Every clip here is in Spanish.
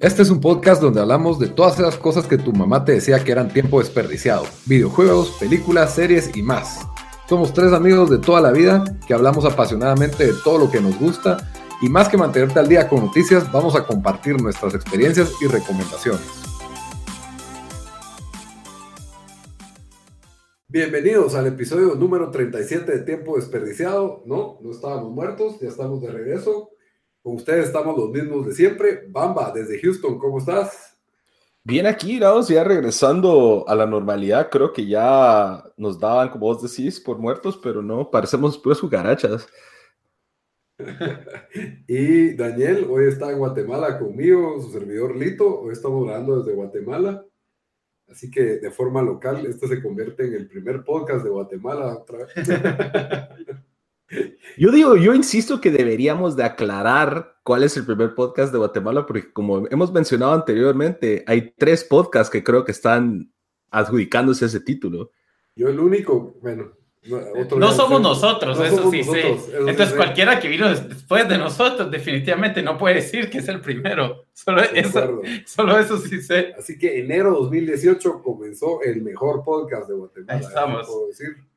Este es un podcast donde hablamos de todas esas cosas que tu mamá te decía que eran tiempo desperdiciado. Videojuegos, películas, series y más. Somos tres amigos de toda la vida que hablamos apasionadamente de todo lo que nos gusta y más que mantenerte al día con noticias, vamos a compartir nuestras experiencias y recomendaciones. Bienvenidos al episodio número 37 de Tiempo Desperdiciado. No, no estábamos muertos, ya estamos de regreso. Con ustedes estamos los mismos de siempre. Bamba, desde Houston, ¿cómo estás? Bien aquí, Raos, ya regresando a la normalidad, creo que ya nos daban, como vos decís, por muertos, pero no, parecemos puras cucarachas. y Daniel, hoy está en Guatemala conmigo, su servidor Lito, hoy estamos hablando desde Guatemala. Así que de forma local, este se convierte en el primer podcast de Guatemala otra vez. Yo digo, yo insisto que deberíamos de aclarar cuál es el primer podcast de Guatemala, porque como hemos mencionado anteriormente, hay tres podcasts que creo que están adjudicándose ese título. Yo el único, bueno, no somos nosotros, eso sí sé. Entonces cualquiera que vino después de nosotros definitivamente no puede decir que es el primero. Solo eso, solo eso sí sé. Así que enero 2018 comenzó el mejor podcast de Guatemala. Ahí estamos. Puedo decir.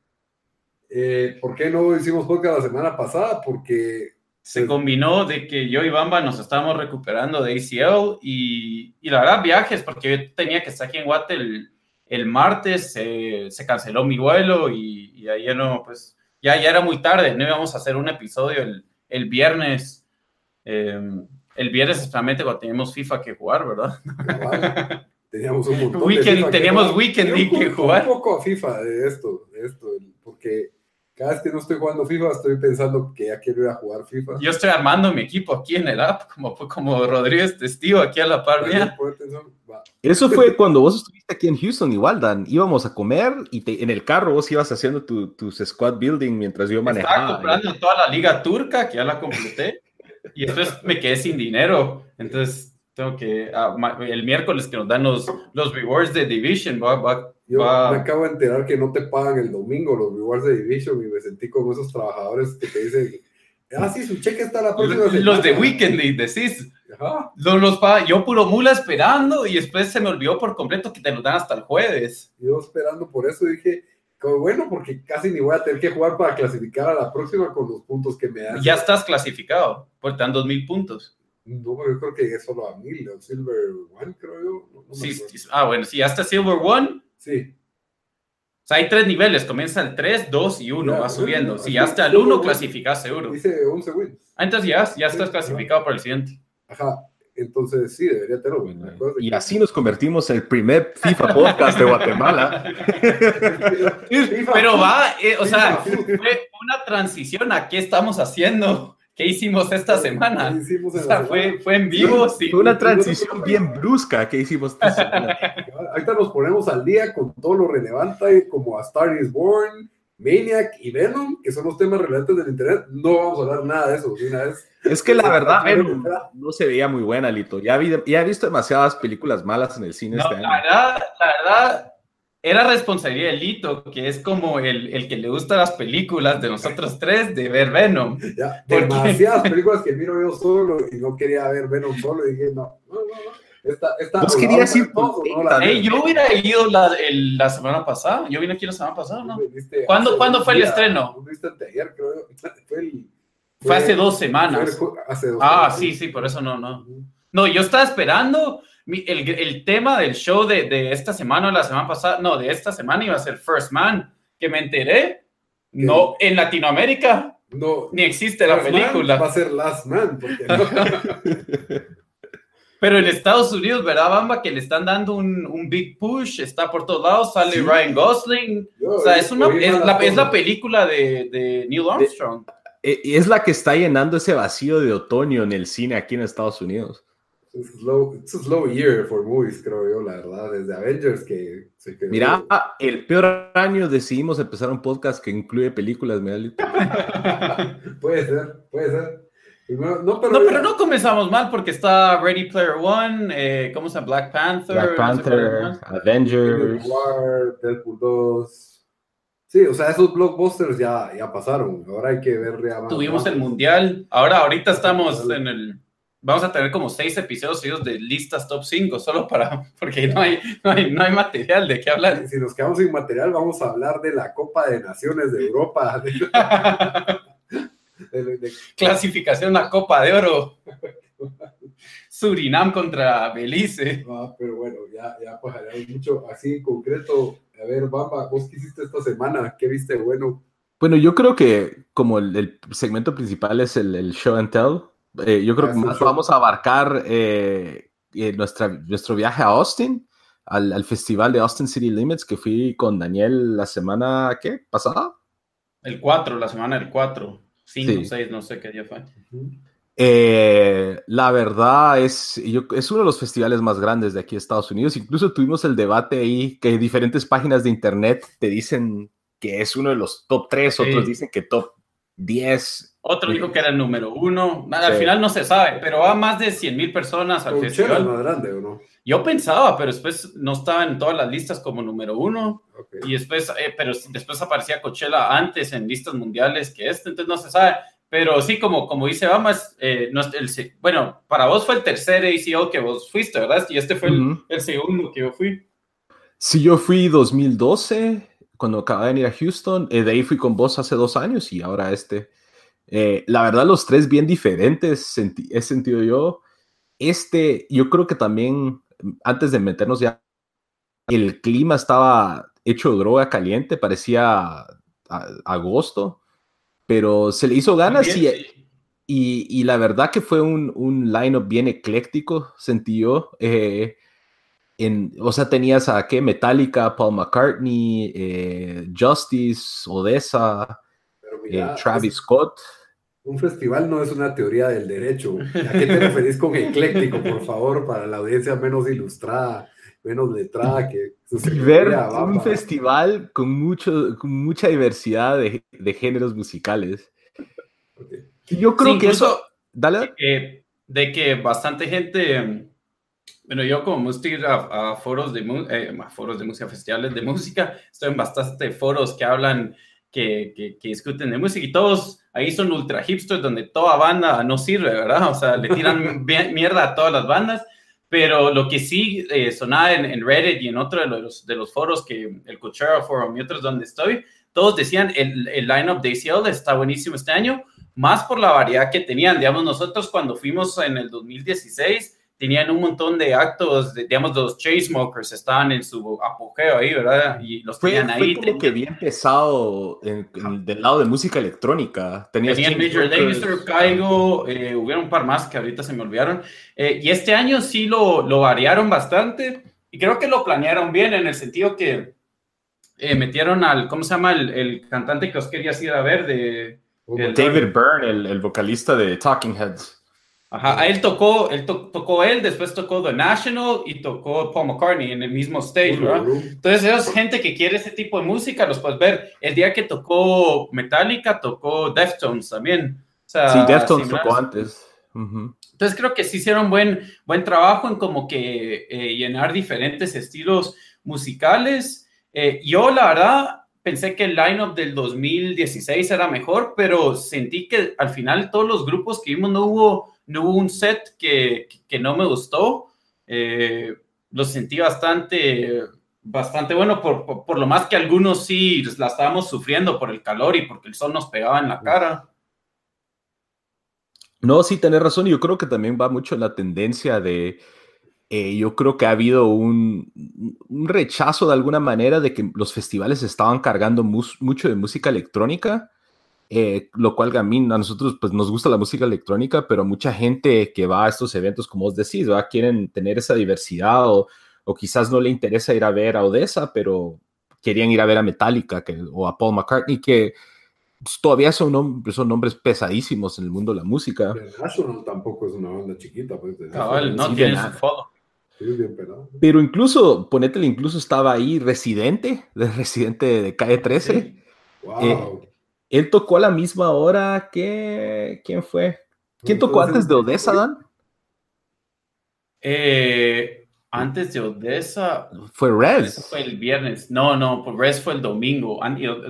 Eh, ¿Por qué no hicimos podcast la semana pasada? Porque... Se pues, combinó de que yo y Bamba nos estábamos recuperando de ACL y, y la verdad viajes, porque yo tenía que estar aquí en Guate el, martes, se canceló mi vuelo y, y no, pues ya, ya era muy tarde, no íbamos a hacer un episodio el, el viernes. Em, el viernes especialmente cuando teníamos FIFA que jugar, ¿verdad? Teníamos un montón de FIFA Teníamos weekend que, que jugar. Un poco a FIFA de esto, de esto, porque cada vez que no estoy jugando FIFA, estoy pensando que ya quiero ir a jugar FIFA. Yo estoy armando mi equipo aquí en el app, como, como Rodríguez testigo aquí a la par mía. Eso fue cuando vos estuviste aquí en Houston, igual, Dan. Íbamos a comer y en el carro vos ibas haciendo tus squad building mientras yo manejaba. Estaba comprando toda la liga turca, que ya la completé, y después me quedé sin dinero. Entonces, tengo que. Ah, el miércoles que nos dan los, los rewards de Division, va, va yo me acabo de enterar que no te pagan el domingo los rewards de Division y me sentí como esos trabajadores que te dicen, ah, sí, su cheque está la próxima semana. Los de Weekend, decís. Los, los yo puro mula esperando y después se me olvidó por completo que te los dan hasta el jueves. Yo esperando por eso dije, como bueno, porque casi ni voy a tener que jugar para clasificar a la próxima con los puntos que me dan. Ya estás clasificado, porque te dan dos mil puntos. No, yo creo que llegué solo a mil, Silver One, creo yo. sí, ah, bueno, si ya está Silver One, Sí. O sea, hay tres niveles, comienza el 3, 2 y 1, va subiendo. Si ya está el 1, clasificas seguro. Dice 11 wins. Ah, entonces ya, ya estás clasificado para el siguiente. Ajá, entonces sí, debería tenerlo. y así nos convertimos en el primer FIFA podcast de Guatemala. Pero va, eh, o sea, fue una transición a qué estamos haciendo. ¿Qué hicimos esta semana? Hicimos o sea, fue, fue, en vivo. Sí. Fue una transición bien brusca que hicimos esta semana. Ahorita nos ponemos al día con todo lo relevante, como a Star is Born, Maniac y Venom, que son los temas relevantes del internet. No vamos a hablar nada de eso. Una vez. Es que la verdad, Venom no se veía muy buena, Lito. Ya, vi, ya he visto demasiadas películas malas en el cine no, este la Verdad, la verdad, era responsabilidad de Lito, que es como el, el, que le gusta las películas de nosotros tres, de ver Venom. Ya, demasiadas películas que miro yo solo y no quería ver Venom solo y dije, no, no, no. Esta, esta, ¿Vos querías ir todo, no, hey, yo hubiera ido la, el, la, semana pasada. Yo vine aquí la semana pasada, ¿no? ¿Cuándo, ¿cuándo fue el estreno? Ayer, creo. Fue, el, fue, fue hace dos semanas. Hace dos ah, sí, sí, por eso no, no. No, yo estaba esperando el, el, tema del show de, de, esta semana o la semana pasada, no, de esta semana iba a ser First Man, que me enteré, no, en Latinoamérica no, ni existe la película. va a ser Last Man, porque Pero en Estados Unidos, ¿verdad, Bamba? Que le están dando un, un big push, está por todos lados, sale Ryan Gosling. o sea, es, una, es, la, es la película de, de Neil Armstrong. e, es la que está llenando ese vacío de otoño en el cine aquí en Estados Unidos. Es slow, it's a slow year for movies, creo yo, la verdad, desde Avengers que se quedó. Mira, el peor año decidimos empezar un podcast que incluye películas, puede ser, puede ser. No, pero, no, comenzamos mal porque está Ready Player One, eh, ¿cómo se llama? Black Panther. Black Panther, Avengers. War, Deadpool 2. Sí, o sea, esos blockbusters ya, ya pasaron. Ahora hay que ver Tuvimos el mundial. Ahora, ahorita estamos en el. Vamos a tener como seis episodios seguidos de listas top 5, solo para. Porque no hay, no hay, no hay material de qué hablar. Si nos quedamos sin material, vamos a hablar de la Copa de Naciones de Europa. Clasificación a Copa de Oro. Surinam contra Belice. Ah, pero bueno, ya, ya pasaremos mucho así en concreto a ver, Bamba, ¿vos qué hiciste esta semana? ¿Qué viste bueno? Bueno, yo creo que como el, segmento principal es el, show and tell, eh, yo creo que más vamos a abarcar eh, eh, nuestra, nuestro viaje a Austin, al, festival de Austin City Limits, que fui con Daniel la semana, ¿qué? ¿Pasada? El 4, la semana del 4, 5, 6, no sé qué día fue. Eh, la verdad es, es uno de los festivales más grandes de aquí de Estados Unidos. Incluso tuvimos el debate ahí que diferentes páginas de internet te dicen que es uno de los top 3, otros dicen que top 10. Otro dijo que era el número uno. Al final no se sabe, pero va más de 100 mil personas al festival. más grande o no? Yo pensaba, pero después no estaba en todas las listas como número uno. Y después, eh, pero después aparecía Coachella antes en listas mundiales que este, entonces no se sabe. Pero sí, como, como dice Bamas, eh, el, bueno, para vos fue el tercer ACO que vos fuiste, ¿verdad? Y este fue el, segundo que yo fui. Sí, yo fui 2012, cuando acabé de venir a Houston. Eh, de ahí fui con vos hace dos años y ahora este. Eh, la verdad, los tres bien diferentes, he sentido yo. Este, yo creo que también, antes de meternos ya, el clima estaba hecho droga caliente, parecía agosto pero se le hizo ganas y, y, la verdad que fue un, un line-up bien ecléctico, sentí yo. Eh, en, o sea, tenías a qué? Metallica, Paul McCartney, eh, Justice, Odessa, eh, Travis Scott. Un festival no es una teoría del derecho. ¿A qué te referís con ecléctico, por favor, para la audiencia menos ilustrada? menos letrada que ver un festival con mucho con mucha diversidad de, de géneros musicales yo creo que eso dale de que, bastante gente bueno yo como estoy a, a foros de eh, foros de música festivales de música estoy en bastante foros que hablan que, que, que, discuten de música y todos ahí son ultra hipsters donde toda banda no sirve, ¿verdad? O sea, le tiran mierda a todas las bandas pero lo que sí eh, sonaba en, Reddit y en otro de los, de los foros, que el Coachella Forum y otros donde estoy, todos decían el, el lineup de ACL está buenísimo este año, más por la variedad que tenían. Digamos, nosotros cuando fuimos en el 2016 tenían un montón de actos, digamos, los Chainsmokers estaban en su apogeo ahí, ¿verdad? Y los tenían ahí. Fue como que bien pesado del lado de música electrónica. Tenían Major Lazer, Caigo, eh, hubieron un par más que ahorita se me olvidaron. Eh, y este año sí lo, lo variaron bastante y creo que lo planearon bien en el sentido que eh, metieron al, ¿cómo se llama? El, el, cantante que os quería ir a ver de... David Byrne, el, el vocalista de Talking Heads. Ajá, él tocó, él tocó él, después tocó The National y tocó Paul McCartney en el mismo stage, ¿verdad? Entonces, esa gente que quiere ese tipo de música, los puedes ver. El día que tocó Metallica, tocó Deftones también. sí, Deftones tocó antes. Entonces, creo que sí hicieron buen, buen trabajo en como que eh, llenar diferentes estilos musicales. Eh, yo, la verdad, pensé que el lineup del 2016 era mejor, pero sentí que al final todos los grupos que vimos no hubo no hubo un set que, no me gustó. Eh, lo sentí bastante, bastante bueno, por, lo más que algunos sí la estábamos sufriendo por el calor y porque el sol nos pegaba en la cara. No, sí, tenés razón. Yo creo que también va mucho en la tendencia de. Eh, yo creo que ha habido un, un, rechazo de alguna manera de que los festivales estaban cargando mucho de música electrónica eh, lo cual a mí, a nosotros pues nos gusta la música electrónica, pero mucha gente que va a estos eventos, como vos decís, ¿va? quieren tener esa diversidad o, o, quizás no le interesa ir a ver a Odessa, pero querían ir a ver a Metallica que, o a Paul McCartney, que todavía son, nombres, son nombres pesadísimos en el mundo de la música. The National tampoco es una banda chiquita, pues. Cabal, no tiene su foto. Pero incluso, ponétele, incluso estaba ahí Residente, de Residente de Calle 13. Wow. Eh, él tocó a la misma hora que. ¿Quién fue? ¿Quién tocó antes de Odessa, Dan? Eh, antes de Odessa. Fue Res. fue el viernes. No, no, pues Res fue el domingo.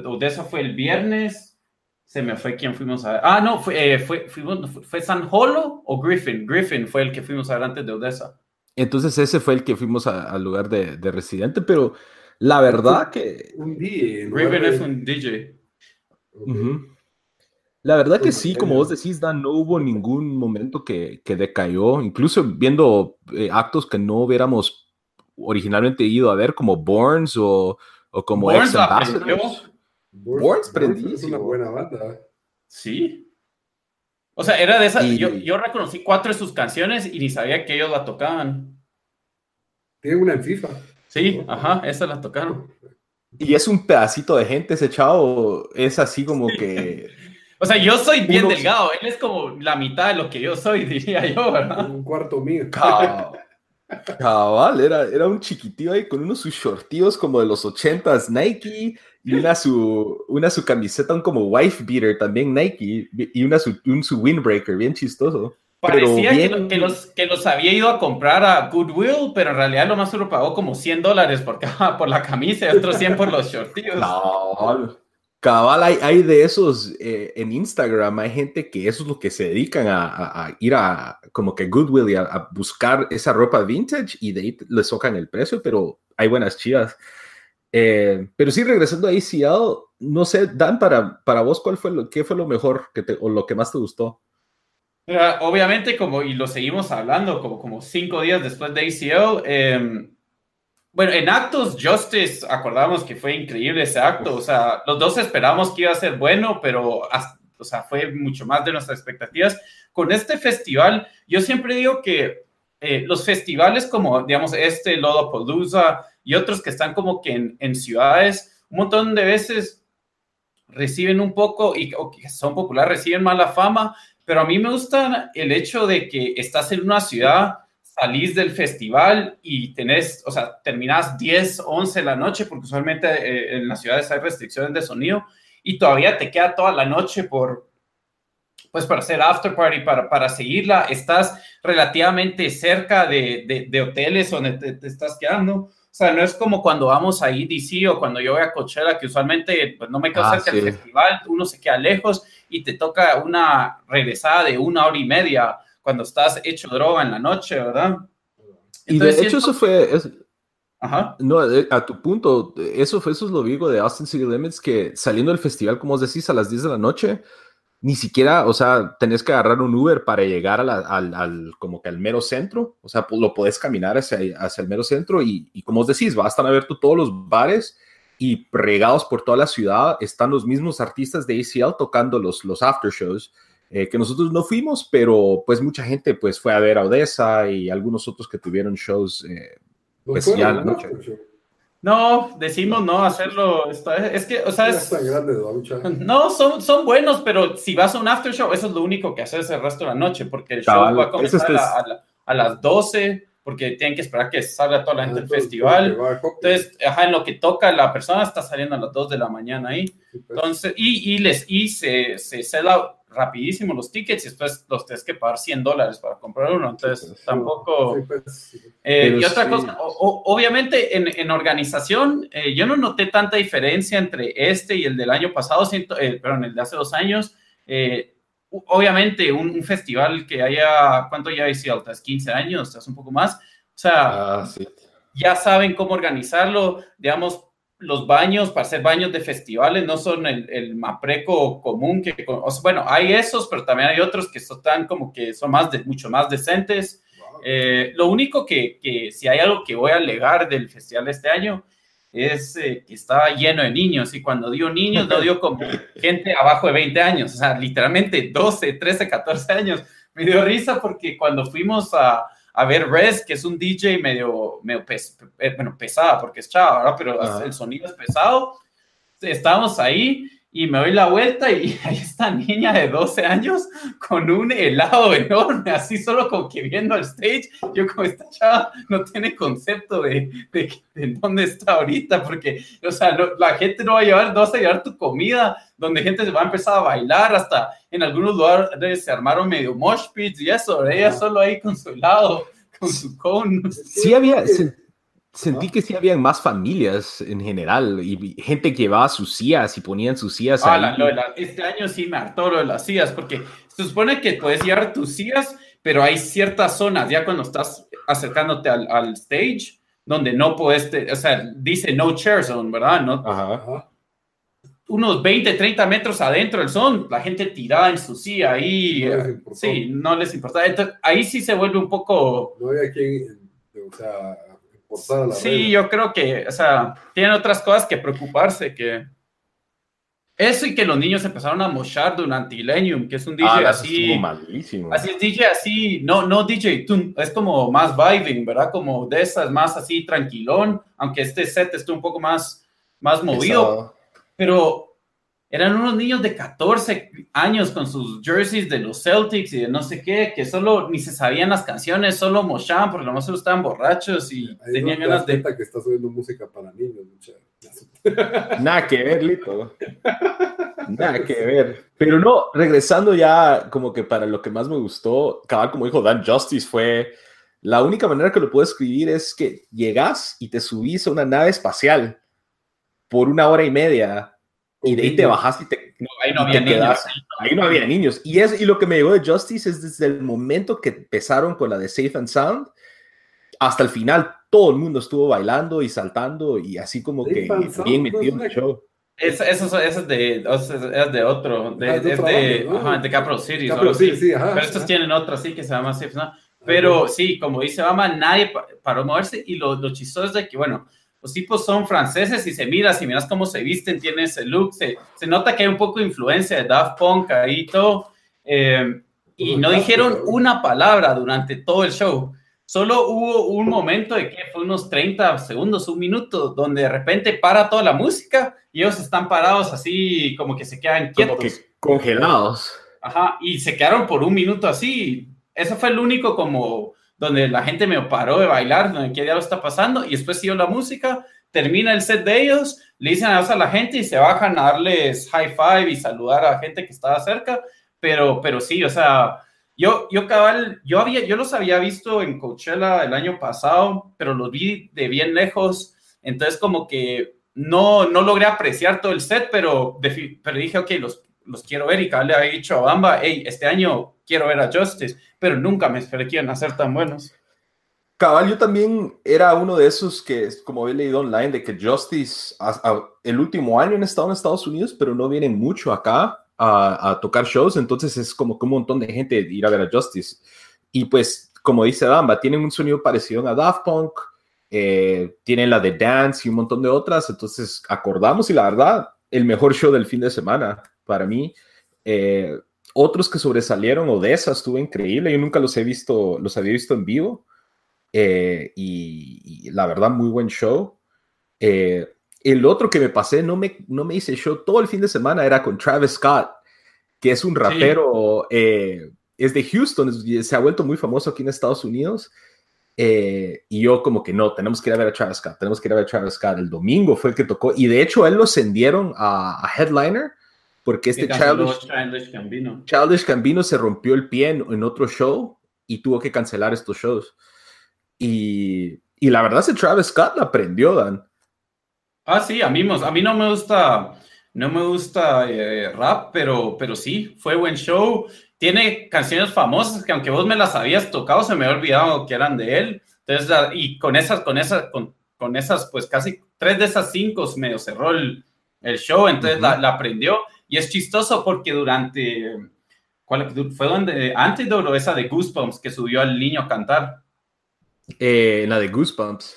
Odessa fue el viernes. Se me fue quién fuimos a ver. Ah, no, fue, eh, fue, fue San Holo o Griffin. Griffin fue el que fuimos a ver antes de Odessa. Entonces ese fue el que fuimos al lugar de, Residente, pero la verdad que... Un DJ. Griffin es un DJ. La verdad que sí, como vos decís, Dan, no hubo ningún momento que, decayó, incluso viendo eh, actos que no hubiéramos originalmente ido a ver, como Borns o, como Ex Ambassadors. Borns prendí. Es una buena banda. Sí. O sea, era de esas. Yo, yo, reconocí cuatro de sus canciones y ni sabía que ellos la tocaban. Tiene una en FIFA. Sí, ajá, esa la tocaron. Y es un pedacito de gente ese chavo, es así como que... O sea, yo soy bien delgado, él es como la mitad de lo que yo soy, diría yo, ¿verdad? Un cuarto mío. Cabal, era, era un chiquitío ahí con unos sus shortillos como de los ochentas Nike y una su, una su camiseta un como wife beater también Nike y una su, un su windbreaker bien chistoso. Parecía que, los, que los había ido a comprar a Goodwill, pero en realidad lo más solo pagó como 100 dólares por, por la camisa y otros 100 por los shortillos. No, cabal, hay, hay de esos eh, en Instagram, hay gente que eso es lo que se dedican a, ir a como que Goodwill y a, buscar esa ropa vintage y de ahí les tocan el precio, pero hay buenas chivas. Eh, pero sí, regresando a ACL, no sé, Dan, para, para vos, ¿cuál fue lo, qué fue lo mejor que te, o lo que más te gustó? Obviamente, como, y lo seguimos hablando, como, como cinco días después de ACO, em, bueno, en actos, Justice, acordamos que fue increíble ese acto, o sea, los dos esperamos que iba a ser bueno, pero, o sea, fue mucho más de nuestras expectativas. Con este festival, yo siempre digo que eh, los festivales como, digamos, este, Lollapalooza y otros que están como que en, ciudades, un montón de veces reciben un poco, y son populares, reciben mala fama, pero a mí me gusta el hecho de que estás en una ciudad, salís del festival y tenés, o sea, terminás 10, 11 de la noche, porque usualmente eh, en las ciudades hay restricciones de sonido, y todavía te queda toda la noche por, pues para hacer after party, para, para seguirla, estás relativamente cerca de, de, hoteles donde te, estás quedando. O sea, no es como cuando vamos a EDC o cuando yo voy a Coachella, que usualmente pues, no me quedo ah, cerca del festival, uno se queda lejos y te toca una regresada de una hora y media cuando estás hecho droga en la noche, ¿verdad? y de hecho eso fue... Ajá. No, eh, a tu punto, eso, fue, eso es lo digo de Austin City Limits, que saliendo del festival, como os decís, a las 10 de la noche, ni siquiera, o sea, tenés que agarrar un Uber para llegar al, como que al mero centro, o sea, lo podés caminar hacia, hacia el mero centro y, y como os decís, bastan a ver todos los bares y regados por toda la ciudad están los mismos artistas de ACL tocando los, los after shows. Eh, que nosotros no fuimos, pero pues mucha gente pues fue a ver a Odessa y algunos otros que tuvieron shows eh, pues ya la noche. No, decimos no hacerlo. Es que, o sea, es, no, son, son buenos, pero si vas a un after show, eso es lo único que haces el resto de la noche, porque el show va a comenzar a, a, las 12 porque tienen que esperar que salga toda la gente del festival. Entonces, ajá, en lo que toca la persona está saliendo a las 2 de la mañana ahí. Pues. Entonces, y, y, les, y se, se sella rapidísimo los tickets y después los tienes que pagar 100 dólares para comprar uno. Entonces, pues, tampoco... Pues, eh, y otra cosa, obviamente en, en organización, eh, yo no noté tanta diferencia entre este y el del año pasado, siento, eh, perdón, el de hace dos años. Eh, obviamente un, festival que haya, ¿cuánto ya hay altas? 15 años, es un poco más. O sea, ah, ya saben cómo organizarlo, digamos, los baños para hacer baños de festivales no son el, el mapreco común que, bueno, hay esos, pero también hay otros que están como que son más de, mucho más decentes. Eh, lo único que, que, si hay algo que voy a alegar del festival de este año es eh, que estaba lleno de niños y cuando dio niños no dio como gente abajo de 20 años, o sea, literalmente 12, 13, 14 años. Me dio risa porque cuando fuimos a, a ver Res, que es un DJ medio, medio eh, bueno, pesado porque es chava, ¿verdad? Pero el sonido es pesado. Estábamos ahí y me doy la vuelta y hay esta niña de 12 años con un helado enorme, así solo como que viendo el stage. Yo como esta chava no tiene concepto de, de, dónde está ahorita, porque, o sea, la gente no va a llevar, no vas a llevar tu comida, donde gente se va a empezar a bailar, hasta en algunos lugares se armaron medio mosh pits y eso, ella solo ahí con su helado, con su cone. Sí había Sentí que sí habían más familias en general y gente que llevaba sus sillas y ponían sus sillas ah, este año sí me hartó lo de las sillas porque se supone que puedes llevar tus sillas, pero hay ciertas zonas ya cuando estás acercándote al, al stage donde no puedes, o sea, dice no chair zone, ¿verdad? No, Ajá. Unos 20, 30 metros adentro del zone, la gente tirada en su silla ahí. Eh, sí, no les importa. Entonces, ahí sí se vuelve un poco... No hay aquí, o sea sí, yo creo que, o sea, tienen otras cosas que preocuparse, que eso y que los niños empezaron a mochar durante Illenium, que es un DJ ah, así. Malísimo. Así es DJ así, no, no DJ, es como más vibing, ¿verdad? Como de esas, más así tranquilón, aunque este set esté un poco más, más movido. Pero eran unos niños de 14 años con sus jerseys de los Celtics y de no sé qué, que solo ni se sabían las canciones, solo mochaban porque lo más estaban borrachos y tenían ganas de... que está subiendo música para niños, Nada que ver, Lito. Nada que ver. Pero no, regresando ya como que para lo que más me gustó, cabal como dijo Dan Justice fue... La única manera que lo puedo escribir es que llegas y te subís a una nave espacial por una hora y media y de ahí te bajaste y te. No, ahí no había niños. Ahí no había niños. Y, es, y lo que me llegó de Justice es desde el momento que empezaron con la de Safe and Sound hasta el final, todo el mundo estuvo bailando y saltando y así como que bien metido en el show. eso, eso, es, de, es de otro, de, ah, es de, ajá, de Capro City. Capro City, sí, ajá, Pero estos tienen otra, sí, que se llama Safe and Sound. Pero sí, como dice Bama, nadie paró moverse y lo, lo chistoso es de que, bueno, los tipos son franceses y se mira, si miras cómo se visten, tiene ese look, se, se nota que hay un poco de influencia de Daft Punk ahí y todo. Eh, y no dijeron una palabra durante todo el show. Solo hubo un momento de que fue unos 30 segundos, un minuto, donde de repente para toda la música y ellos están parados así como que se quedan quietos. Como que congelados. Ajá, y se quedaron por un minuto así. Eso fue el único como donde la gente me paró de bailar, donde qué lo está pasando, y después siguió la música, termina el set de ellos, le dicen adiós a la gente y se bajan a darles high five y saludar a la gente que estaba cerca, pero, pero sí, o sea, yo, yo cabal, yo había, yo los había visto en Coachella el año pasado, pero los vi de bien lejos, entonces como que no, no logré apreciar todo el set, pero, pero dije, ok, los, los quiero ver y cabal le había dicho a Bamba, hey, este año quiero ver a Justice, pero nunca me esperé que iban a ser tan buenos. Cabal, yo también era uno de esos que, como he leído online, de que Justice el último año han estado en Estados Unidos, pero no vienen mucho acá a, tocar shows, entonces es como que un montón de gente ir a ver a Justice. Y pues, como dice Damba, tienen un sonido parecido a Daft Punk, eh, tienen la de Dance y un montón de otras, entonces acordamos y la verdad, el mejor show del fin de semana para mí. Eh, otros que sobresalieron, Odessa estuvo increíble, yo nunca los he visto, los había visto en vivo. Eh, y, la verdad, muy buen show. Eh, el otro que me pasé, no me, no me hice show todo el fin de semana, era con Travis Scott, que es un rapero, eh, es de Houston, se ha vuelto muy famoso aquí en Estados Unidos. y yo como que no, tenemos que ir a ver a Travis Scott, tenemos que ir a ver a Travis Scott. El domingo fue el que tocó y de hecho él lo ascendieron a, a Headliner porque este Childish, Gambino. se rompió el pie en, otro show y tuvo que cancelar estos shows. Y, y la verdad, ese Travis Scott la aprendió, Dan. Ah, sí, a mí, a mí no me gusta, no me gusta eh, rap, pero, pero sí, fue buen show. Tiene canciones famosas que aunque vos me las habías tocado, se me había olvidado que eran de él. Entonces, y con esas, con esas, con, con esas, pues casi tres de esas cinco medio cerró el, el show, entonces la, la aprendió. Y es chistoso porque durante, ¿cuál fue donde? Antes de esa de Goosebumps que subió al niño a cantar. Eh, la de Goosebumps.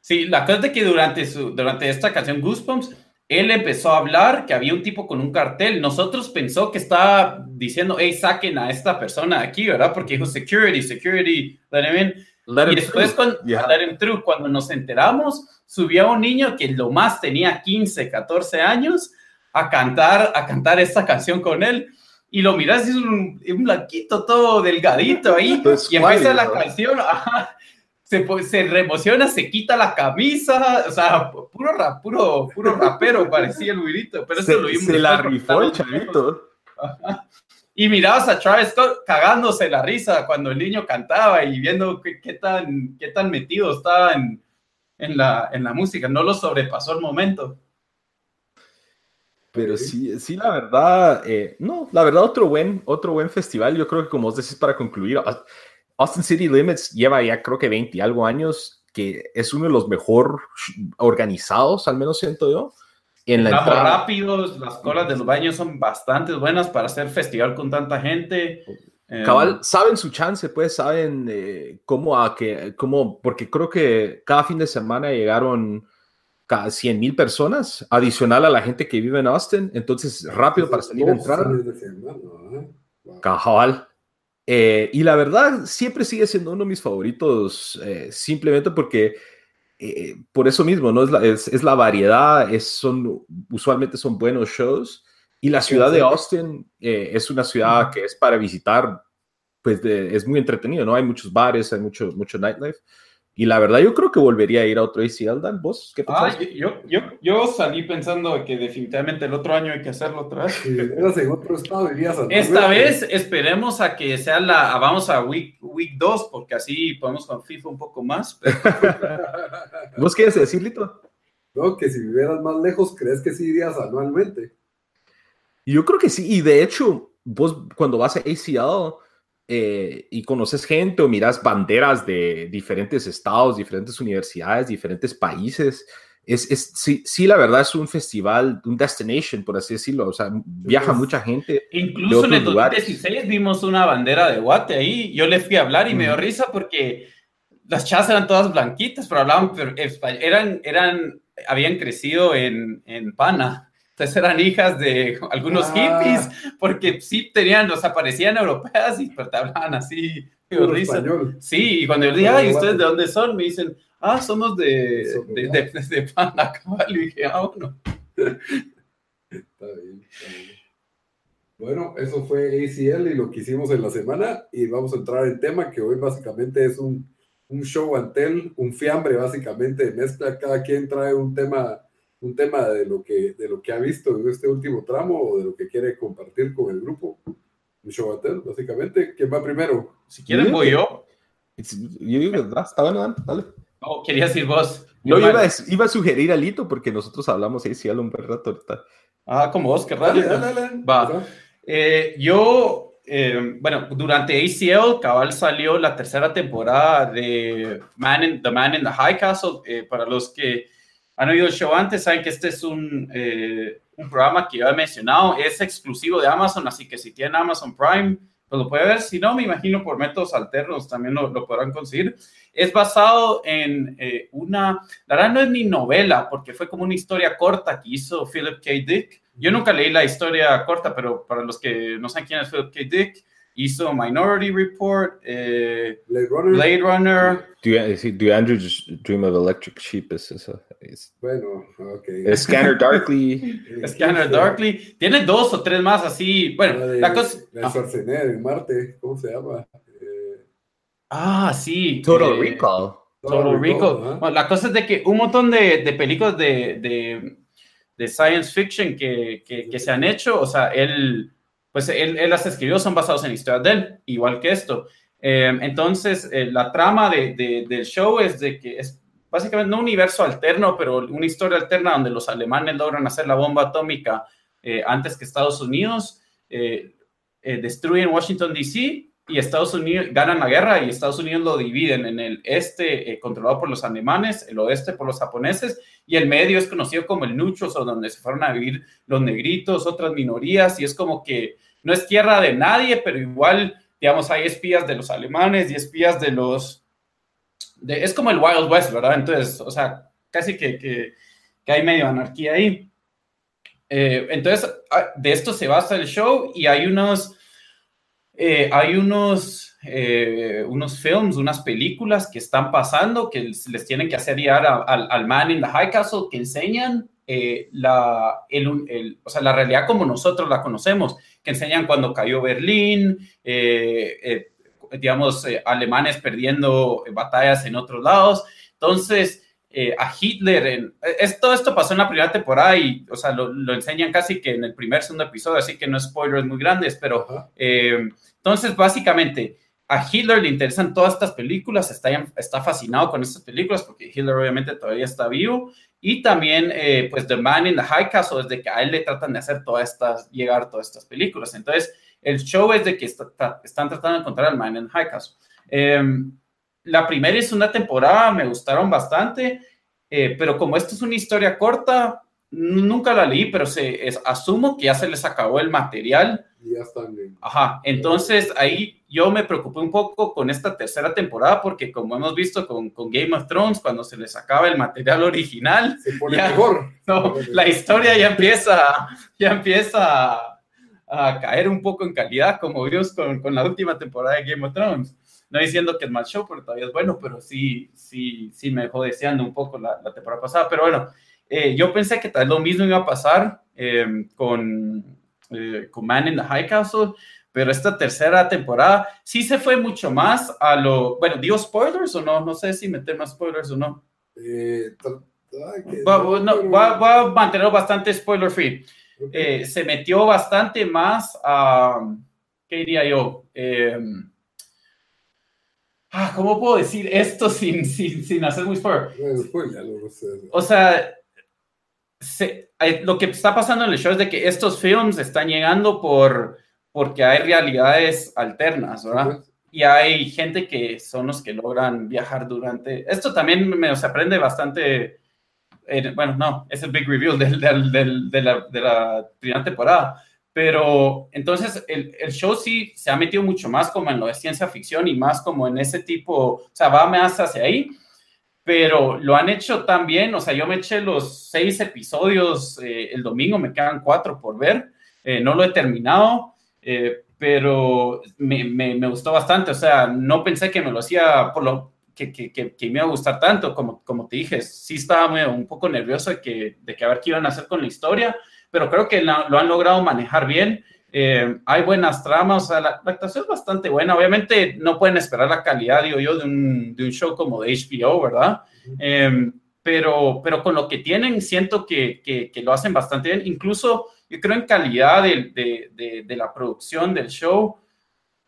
Sí, la cosa es de que durante, su, durante esta canción Goosebumps, él empezó a hablar que había un tipo con un cartel. Nosotros pensó que estaba diciendo, hey, saquen a esta persona de aquí, ¿verdad? Porque dijo security, security, let him in. y después, cuando, cuando nos enteramos, subió un niño que lo más tenía 15, 14 años a cantar, a cantar esta canción con él. Y lo miras, es un, un blanquito todo delgadito ahí. y empieza la canción, se, se reemociona, se quita la camisa, o sea, puro, rap, puro, puro rapero parecía el güirito. Pero se, eso lo vimos. Se la rifó el chavito. Y mirabas a Travis Scott cagándose la risa cuando el niño cantaba y viendo qué, qué tan, qué tan metido estaba en, en, la, en la música. No lo sobrepasó el momento. Pero sí, sí, la verdad, eh, no, la verdad, otro buen, otro buen festival. Yo creo que, como vos decís, para concluir, Austin City Limits lleva ya creo que 20 y algo años, que es uno de los mejor organizados, al menos siento yo. En la entrada. rápidos, las colas de los baños son bastante buenas para hacer festival con tanta gente. Eh, Cabal, saben su chance, pues saben eh, cómo a que, cómo, porque creo que cada fin de semana llegaron 100 mil personas, adicional a la gente que vive en Austin, entonces rápido para salir a entrar. Cabal. Eh, y la verdad, siempre sigue siendo uno de mis favoritos, simplemente porque por eso mismo, ¿no? Es la, es, la variedad, es, son, usualmente son buenos shows. Y la ciudad de Austin eh, es una ciudad que es para visitar, pues es muy entretenido, ¿no? Hay muchos bares, hay mucho, mucho nightlife. Y la verdad, yo creo que volvería a ir a otro ACL, Dan. ¿Vos qué ah, yo, yo, yo, salí pensando que definitivamente el otro año hay que hacerlo otra vez. en otro estado, dirías. Esta vez esperemos a que sea la. Vamos a week, week 2, porque así podemos con FIFA un poco más. ¿Vos quieres decir, Lito? No, que si vivieras más lejos, ¿crees que sí irías anualmente? Yo creo que sí, y de hecho, vos cuando vas a ACL eh, y conoces gente o miras banderas de diferentes estados, diferentes universidades, diferentes países, es, es sí, sí, la verdad es un festival, un destination, por así decirlo, o sea, viaja mucha gente. Incluso en el 2016 vimos una bandera de Guate ahí, yo le fui a hablar y me dio risa porque las chas eran todas blanquitas, pero hablaban, pero eran, eran, habían crecido en, en Pana. Eran hijas de algunos ah. hippies, porque sí tenían, o sea, parecían europeas y pero te hablaban así. Sí, y cuando yo dije, ay, ¿ustedes de dónde son? Me dicen, ah, somos de, de, de, de, Panda, Y dije, ah, bueno. Está bien, está bien. Bueno, eso fue ACL y lo que hicimos en la semana y vamos a entrar en tema que hoy básicamente es un, un show antel, un fiambre básicamente, mezcla, cada quien trae un tema un tema de lo que, de lo que ha visto en este último tramo o de lo que quiere compartir con el grupo. Un básicamente. ¿Quién va primero? Si quieren, voy yo. Yo digo está bueno, dale. No, quería decir vos. Yo iba a, iba a, sugerir a Lito porque nosotros hablamos ahí, sí, un rato ahorita. Ah, como vos, qué raro. Va. Eh, yo, eh, bueno, durante ACL, cabal salió la tercera temporada de Man in, The Man in the High Castle. Eh, para los que han oído el show antes, saben que este es un, eh, un programa que yo he mencionado, es exclusivo de Amazon, así que si tienen Amazon Prime, pues lo puede ver. Si no, me imagino por métodos alternos también lo, lo podrán conseguir. Es basado en eh, una, la verdad no es ni novela, porque fue como una historia corta que hizo Philip K. Dick. Yo nunca leí la historia corta, pero para los que no saben quién es Philip K. Dick, hizo Minority Report, eh, Blade Runner. Blade Runner. Do, you, do Andrew just dream of Electric Sheep? Es eso. Es, bueno, ok. Scanner Darkly. Scanner Darkly. Tiene dos o tres más así. Bueno, la, cosa. La Schwarzenegger en Marte, ¿cómo se llama? Eh, ah, sí. Total eh, Recall. Total, Recall. Bueno, la cosa es de que un montón de, de películas de, de, de, science fiction que, que, que se han hecho, o sea, él pues él, él, las escribió, son basados en historias de él, igual que esto. Eh, entonces, eh, la trama de, de, del show es de que es básicamente un universo alterno, pero una historia alterna donde los alemanes logran hacer la bomba atómica eh, antes que Estados Unidos, destruyen Washington, D.C. y Estados Unidos ganan la guerra y Estados Unidos lo dividen en el este controlado por los alemanes, el oeste por los japoneses y el medio es conocido como el Nuchos o donde se fueron a vivir los negritos, otras minorías y es como que no es tierra de nadie, pero igual, digamos, hay espías de los alemanes y espías de los... Es como el Wild West, ¿verdad? Entonces, o sea, casi que, que, que hay medio anarquía ahí. Eh, entonces, ah, de esto se basa el show y hay unos... Eh, hay unos, eh, unos films, unas películas que están pasando que les tienen que hacer llegar al, al man in the high castle que enseñan eh, la, el, o sea, la realidad como nosotros la conocemos, que enseñan cuando cayó Berlín, eh, eh, digamos, alemanes perdiendo batallas en otros lados. Entonces, a Hitler, es, todo esto pasó en la primera temporada y, o sea, lo, lo, enseñan casi que en el primer, segundo episodio, así que no spoilers muy grandes, pero entonces, básicamente, a Hitler le interesan todas estas películas, está, está fascinado con estas películas porque Hitler obviamente todavía está vivo y también, eh, pues, The Man in the High Castle es de que a él le tratan de hacer todas estas, llegar todas estas películas. Entonces, el show es de que están tratando de encontrar al Man in the High Castle. Em, la primera y segunda temporada me gustaron bastante, eh, pero como esto es una historia corta, nunca la leí, pero se, asumo que ya se les acabó el material. Ya están Ajá, entonces ahí yo me preocupé un poco con esta tercera temporada porque como hemos visto con, con Game of Thrones, cuando se les acaba el material original, se pone mejor. No, la historia ya empieza, ya empieza a, caer un poco en calidad, como vimos con, con, la última temporada de Game of Thrones. No diciendo que es mal show, pero todavía es bueno, pero sí, sí, sí me dejó deseando un poco la, la temporada pasada. Pero bueno, eh, yo pensé que tal vez lo mismo iba a pasar eh, con, eh, con Man in the High Castle, pero esta tercera temporada sí se fue mucho más a lo, bueno, ¿digo spoilers o no? No sé si meter más spoilers o no. Eh, va, a mantener bastante spoiler free. Eh, se metió bastante más a, ¿qué diría yo? Em, ah, ¿Cómo puedo decir esto sin, sin, sin hacer muy spoiler? O sea, lo que está pasando en el show es de que estos films están llegando por porque hay realidades alternas, ¿verdad? Y hay gente que son los que logran viajar durante... Esto también me se aprende bastante... bueno, no, es el big reveal del, del, de, la, de, la, primera temporada. Pero entonces el, el, show sí se ha metido mucho más como en lo de ciencia ficción y más como en ese tipo, o sea, va más hacia ahí pero lo han hecho tan bien, o sea, yo me eché los seis episodios eh, el domingo, me quedan cuatro por ver, eh, no lo he terminado, eh, pero me, me, gustó bastante, o sea, no pensé que me lo hacía por lo que, que, que, me iba a gustar tanto, como, como te dije, sí estaba un poco nervioso de que, de que a ver qué iban a hacer con la historia, pero creo que lo han logrado manejar bien. Eh, hay buenas tramas, o sea, la, actuación es bastante buena. Obviamente no pueden esperar la calidad, digo yo, de un, de un show como de HBO, ¿verdad? Eh, pero, pero con lo que tienen, siento que, que, que, lo hacen bastante bien. Incluso yo creo en calidad de, de, de, la producción del show,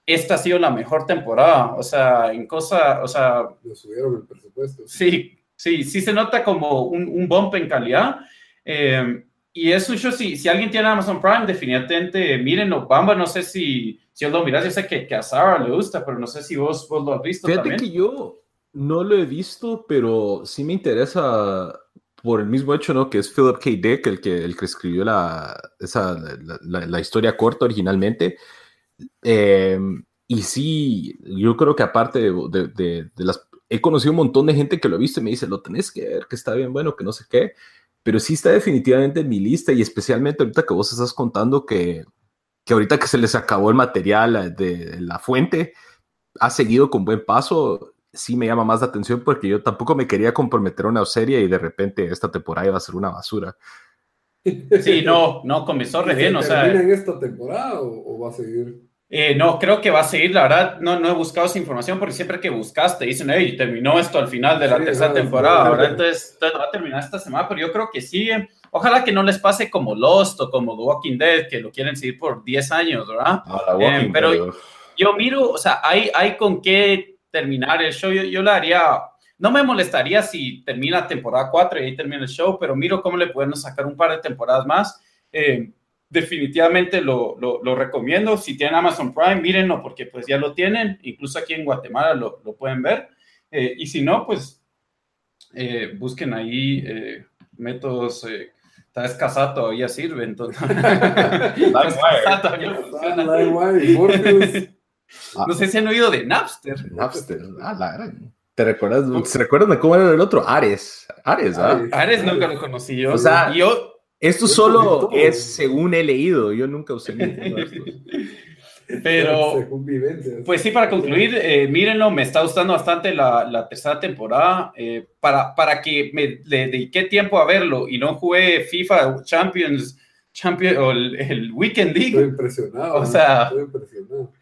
esta ha sido la mejor temporada. O sea, en cosa, o sea... Lo subieron el presupuesto. Sí, sí, sí se nota como un, un bump en calidad. Eh, y es un show, si, si alguien tiene Amazon Prime, definitivamente miren Bamba, no sé si, si os lo miras, yo sé que, que, a Sarah le gusta, pero no sé si vos, vos lo has visto Fíjate también. que yo no lo he visto, pero sí me interesa por el mismo hecho, ¿no? Que es Philip K. Dick el que, el que escribió la, esa, la, la, historia corta originalmente. Eh, y sí, yo creo que aparte de, de, de, de, las... He conocido un montón de gente que lo ha visto y me dice, lo tenés que ver, que está bien bueno, que no sé qué pero sí está definitivamente en mi lista y especialmente ahorita que vos estás contando que, que ahorita que se les acabó el material de la fuente, ha seguido con buen paso, sí me llama más la atención porque yo tampoco me quería comprometer a una serie y de repente esta temporada iba a ser una basura. Sí, no, no, comenzó re bien, o sea... en esta temporada o, o va a seguir? Eh, no, creo que va a seguir, la verdad, no, no he buscado esa información porque siempre que buscaste dicen, hey, terminó esto al final de la sí, tercera no, temporada, ¿verdad? Entonces, entonces, va a terminar esta semana, pero yo creo que sigue. Ojalá que no les pase como Lost o como The Walking Dead, que lo quieren seguir por 10 años, ¿verdad? Ah, eh, pero yo miro, o sea, hay, hay con qué terminar el show, yo, yo le haría, no me molestaría si termina temporada 4 y ahí termina el show, pero miro cómo le podemos sacar un par de temporadas más. Eh, definitivamente lo, lo, lo, recomiendo. Si tienen Amazon Prime, mírenlo porque pues ya lo tienen. Incluso aquí en Guatemala lo, lo pueden ver. Eh, y si no, pues eh, busquen ahí eh, métodos. Está escasado todavía sirve, entonces. no sé si han oído de Napster. Napster, ah, la ¿Te recuerdas? ¿Se recuerdan de cómo era el otro? Ares. Ares, ¿ah? Ares nunca lo conocí yo. O sea, yo esto solo es según he leído, yo nunca usé ninguno de estos. Pero, pues sí, para concluir, eh, mírenlo, me está gustando bastante la, la tercera temporada. eh, para, para que me le dediqué tiempo a verlo y no jugué FIFA Champions, Champion, o el, el Weekend Estoy League. impresionado. O sea- Estoy impresionado.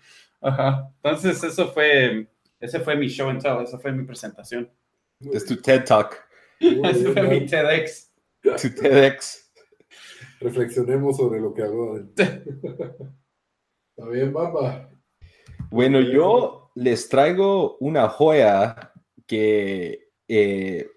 Ajá. Entonces, eso fue, ese fue mi show and tell, esa fue mi presentación. Es tu TED Talk, Ese fue mi. TEDx. tu TEDx. Reflexionemos sobre lo que habló. Está bien, Bamba. Bueno, yo les traigo una joya que eh.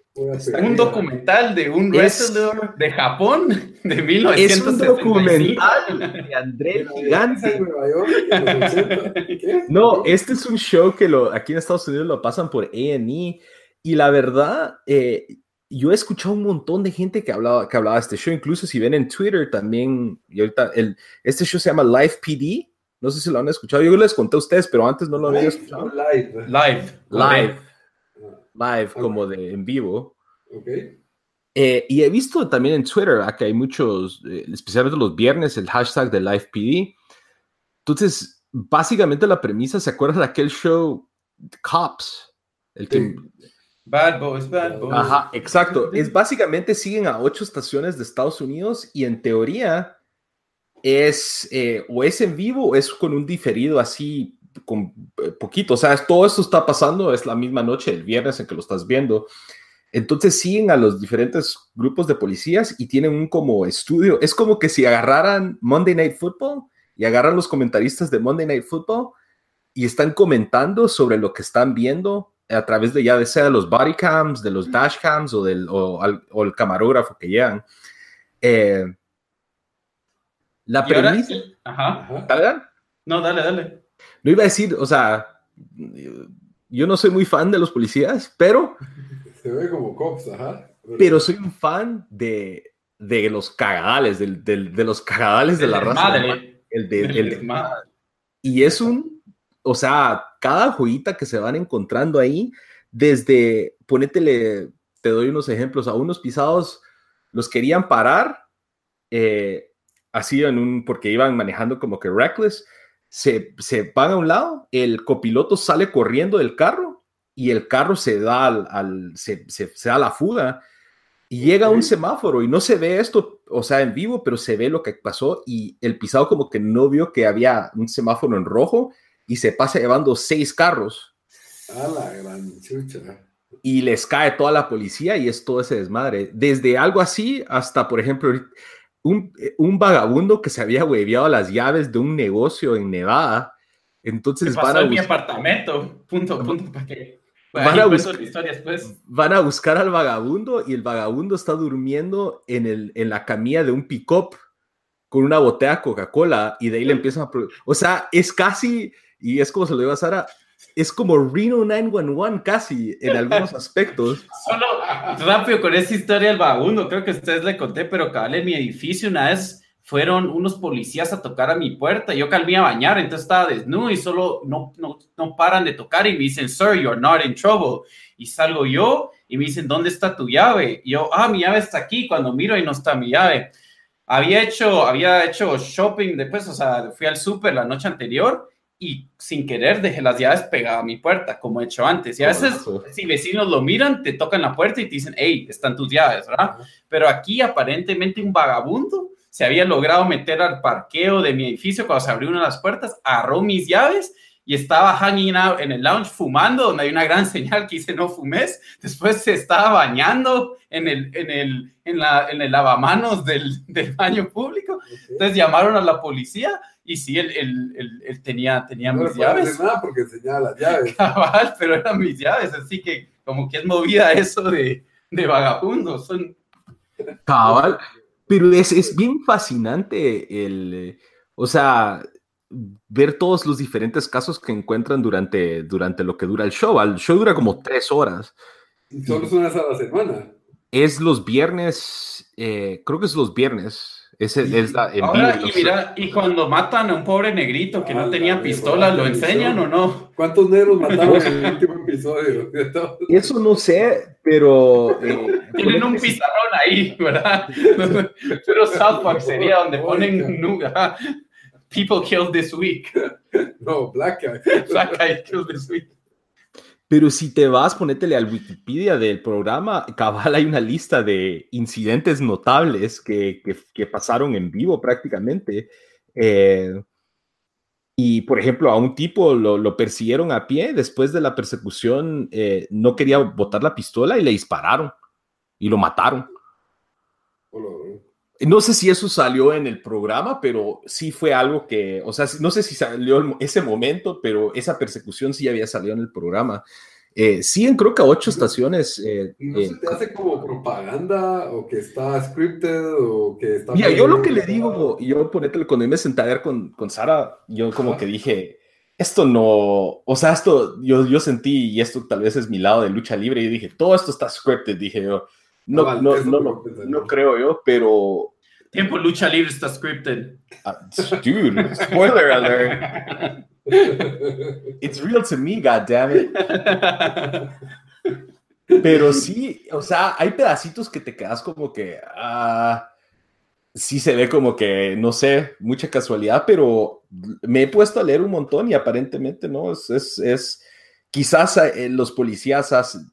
Un documental de un Es- wrestler de Japón de es un 1975. documental de André Gigante. en Nueva York, en los 80. ¿Qué? No, este es un show que lo, aquí en Estados Unidos lo pasan por A&E y la verdad, eh, yo he escuchado un montón de gente que hablaba, que hablaba de este show, incluso si ven en Twitter también, y ahorita el, este show se llama Live PD, no sé si lo han escuchado, yo les conté a ustedes, pero antes no lo había escuchado. Live. Live. Live, Ah, live, como de en vivo. Ok. Eh, y he visto también en Twitter ah, que hay muchos, eh, especialmente los viernes, el hashtag de LivePD. Entonces, básicamente la premisa, ¿se acuerdan de aquel show Cops? El que, Sí. Bad Boys, Bad Boys. Ajá, exacto. Es básicamente siguen a ocho estaciones de Estados Unidos y en teoría es eh, o es en vivo o es con un diferido así con eh, poquito. O sea, es- todo esto está pasando, es la misma noche, el viernes en que lo estás viendo. Entonces siguen a los diferentes grupos de policías y tienen un como estudio. Es como que si agarraran Monday Night Football y agarran los comentaristas de Monday Night Football y están comentando sobre lo que están viendo a través de ya de sea de los body cams, de los dash cams o, del, o, al- o el camarógrafo que llegan. Eh, la premisa... Ajá. ¿Verdad? No, dale, dale. No iba a decir, o sea, yo no soy muy fan de los policías, pero, Se ve como cops, ajá. pero soy un fan de, de los cagadales, del, del- de los cagadales de la raza. Madre. El de, el de- Madre. y es un, o sea, cada joyita que se van encontrando ahí, desde, ponétele, te doy unos ejemplos, a unos pisados los querían parar, eh, así en un, porque iban manejando como que reckless, se, se van a un lado, el copiloto sale corriendo del carro y el carro se da al, al- se, se- se da la fuga y llega a un semáforo y no se ve esto, o sea, en vivo, pero se ve lo que pasó y el pisado como que no vio que había un semáforo en rojo y se pasa llevando seis carros A la gran chucha. y les cae toda la policía y es todo ese desmadre. Desde algo así hasta, por ejemplo, un, un vagabundo que se había hueveado las llaves de un negocio en Nevada. ¿Qué Entonces pasó van a, en mi apartamento? Punto, punto, para que... Van a cuento bus- la historia después. van a buscar al vagabundo y el vagabundo está durmiendo en, el, en la camilla de un pick-up con una botella de Coca-Cola y de ahí le empiezan a... O sea, es casi, y es como se lo digo a Sara, es como Reno 911 casi en algunos aspectos. Solo rápido con esa historia del vagabundo, creo que a ustedes le conté, pero cabal en mi edificio una vez fueron unos policías a tocar a mi puerta. Yo calmé a bañar, entonces estaba desnudo y solo no, no, no paran de tocar y me dicen, sir, you're not in trouble. Y salgo yo y me dicen, ¿dónde está tu llave? Y yo, ah, mi llave está aquí. Cuando miro y no está mi llave. Había hecho, había hecho shopping después, o sea, fui al súper la noche anterior y sin querer dejé las llaves pegadas a mi puerta, como he hecho antes. Y a veces, si vecinos lo miran, te tocan la puerta y te dicen, hey, están tus llaves, ¿verdad? Pero aquí aparentemente un vagabundo se había logrado meter al parqueo de mi edificio cuando se abrió una de las puertas, agarró mis llaves y estaba hanging out en el lounge fumando, donde hay una gran señal que dice no fumes. Después se estaba bañando en el, en el, en la, en el lavamanos del, del baño público. Ok. Entonces llamaron a la policía y sí, él, él- él- él tenía, tenía No mis llaves. hacer nada porque enseñaba las llaves. Cabal, pero eran mis llaves, así que como que es movida eso de, de vagabundos. Son, Cabal. Pero es, es bien fascinante el, eh, o sea, ver todos los diferentes casos que encuentran durante, durante lo que dura el show. El show dura como tres horas. Y solo es una vez a la semana. Es los viernes, eh, creo que es los viernes. Es la en Ahora, vivo, y mira, y cuando matan a un pobre negrito que Ah, no tenía la pistola, ¿lo enseñan o no? ¿Cuántos negros mataron en el último episodio? Eso no sé, pero... eh, Tienen un pizarrón ahí, ¿verdad? Pero South Park sería donde ponen nuga. People killed this week. No, Black Guy. Black guy killed this week. Pero si te vas, ponétele al Wikipedia del programa, cabal hay una lista de incidentes notables que, que, que pasaron en vivo prácticamente. Eh, y, por ejemplo, a un tipo lo, lo, persiguieron a pie, después de la persecución eh, no quería botar la pistola y le dispararon y lo mataron. No sé si eso salió en el programa, pero sí fue algo que, o sea, no sé si salió ese momento, pero esa persecución sí había salido en el programa. Eh, sí, en creo que ocho estaciones. Eh, ¿Y no se te hace como propaganda o que está scripted o que está... Mira, yo lo que le digo, yo ponete, cuando me senté a ver con, con Sara, yo como Ajá. que dije, esto no, o sea, esto yo, yo sentí, y esto tal vez es mi lado de lucha libre, y dije, todo esto está scripted, dije yo. No, no, no, no, no, no creo yo, pero Tiempo lucha libre está scripted. Uh, dude, spoiler alert. It's real to me, goddammit. Pero sí, o sea, hay pedacitos que te quedas como que. Uh, sí se ve como que, no sé, mucha casualidad, pero me he puesto a leer un montón y aparentemente, ¿no? Es, es, es quizás eh, los policías hacen,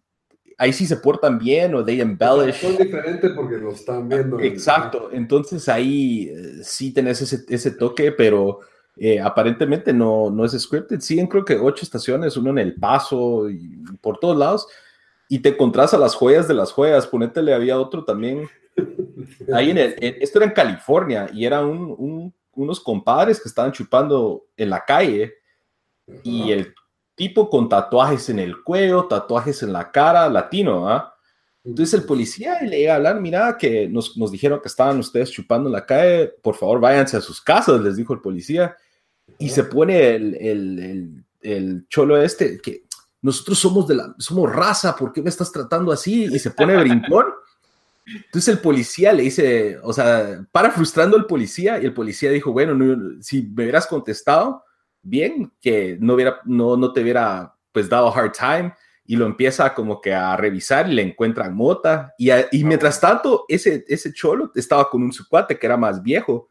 ahí sí se portan bien o they embellish. Son diferentes porque lo están viendo. Exacto, entonces ahí eh, sí tenés ese, ese toque, pero eh, aparentemente no, no es scripted. Siguen creo que ocho estaciones, uno en El Paso y por todos lados, y te encontrás a las joyas de las joyas. Ponétele, había otro también. Ahí en el, en, esto era en California y eran un, un, unos compadres que estaban chupando en la calle Ajá. y el tipo con tatuajes en el cuello, tatuajes en la cara, latino, ¿ah? Entonces el policía le llega a hablar, mira, que nos, nos, dijeron que estaban ustedes chupando en la calle, por favor váyanse a sus casas, les dijo el policía. Y se pone el, el, el, el cholo este, que nosotros somos, de la, somos raza, ¿por qué me estás tratando así? Y se pone brincón. Entonces el policía le dice, o sea, para frustrando al policía, y el policía dijo, bueno, no, si me hubieras contestado, bien, que no, hubiera, no, no te hubiera pues dado hard time y lo empieza como que a revisar y le encuentran mota y, a, y mientras tanto ese, ese cholo estaba con un su cuate que era más viejo.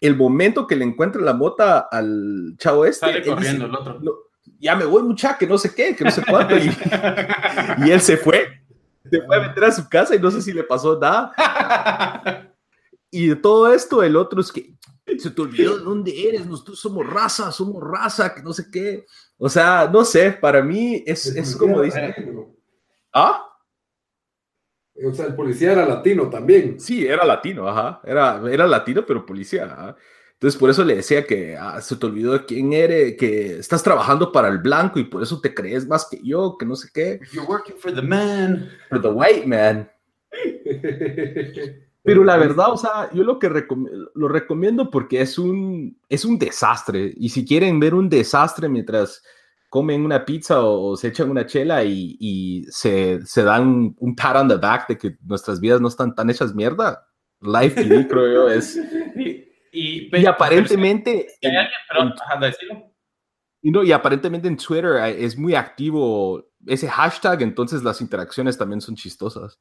El momento que le encuentra la mota al chavo este, Sale corriendo dice, el otro. No, ya me voy mucha, que no sé qué, que no sé cuánto y, y él se fue. Se fue a meter a su casa y no sé si le pasó nada. Y de todo esto, el otro es que, se te olvidó de dónde eres, nosotros somos raza, somos raza, que no sé qué. O sea, no sé, para mí es, es, es como dice. ¿Ah? O sea, el policía era latino también. Sí, era latino, ajá. Era, era latino, pero policía. Ajá. Entonces, por eso le decía que ah, se te olvidó de quién eres, que estás trabajando para el blanco y por eso te crees más que yo, que no sé qué. You're working for the man. For the white man. Pero la verdad, o sea, yo lo que recom lo recomiendo porque es un, es un desastre. Y si quieren ver un desastre mientras comen una pizza o, o se echan una chela y, y se, se, dan un pat on the back de que nuestras vidas no están tan hechas mierda, Live TV creo yo es... Y, y, y aparentemente... En, alguien, perdón, en. Y, no, y aparentemente en Twitter es muy activo ese hashtag, entonces las interacciones también son chistosas.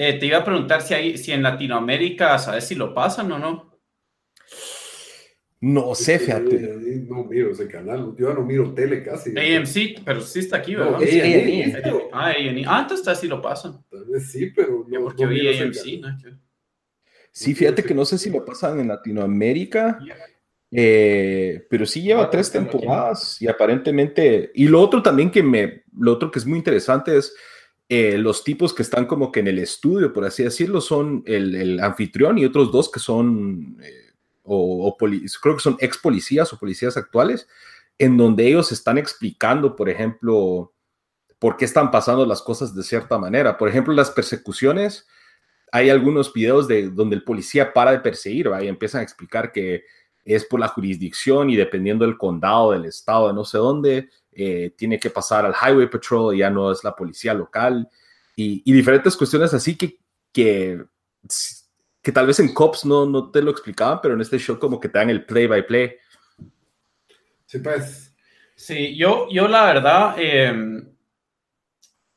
Eh, te iba a preguntar si, hay, si en Latinoamérica, ¿sabes si lo pasan o no? No sé, fíjate. No miro ese canal, yo no miro tele casi. AMC, pero sí está aquí, ¿verdad? No, sí, ah, A&E. Ah, entonces está, sí lo pasan. Tal vez sí, pero no. Porque no vi AMC, ¿no? Sí, fíjate que no sé si lo pasan en Latinoamérica, eh, pero sí lleva ah, tres temporadas y aparentemente. Y lo otro también que me. Lo otro que es muy interesante es eh, los tipos que están como que en el estudio, por así decirlo, son el, anfitrión y otros dos que son, eh, o, o creo que son ex policías o policías actuales, en donde ellos están explicando, por ejemplo, por qué están pasando las cosas de cierta manera. Por ejemplo, las persecuciones, hay algunos videos de donde el policía para de perseguir, ¿va? y empiezan a explicar que es por la jurisdicción y dependiendo del condado, del estado, de no sé dónde, eh, tiene que pasar al Highway Patrol, ya no es la policía local, y, y diferentes cuestiones así que, que, que, tal vez en Cops no, no te lo explicaban, pero en este show como que te dan el play by play. Sí, pues. Sí, yo, yo la verdad, eh,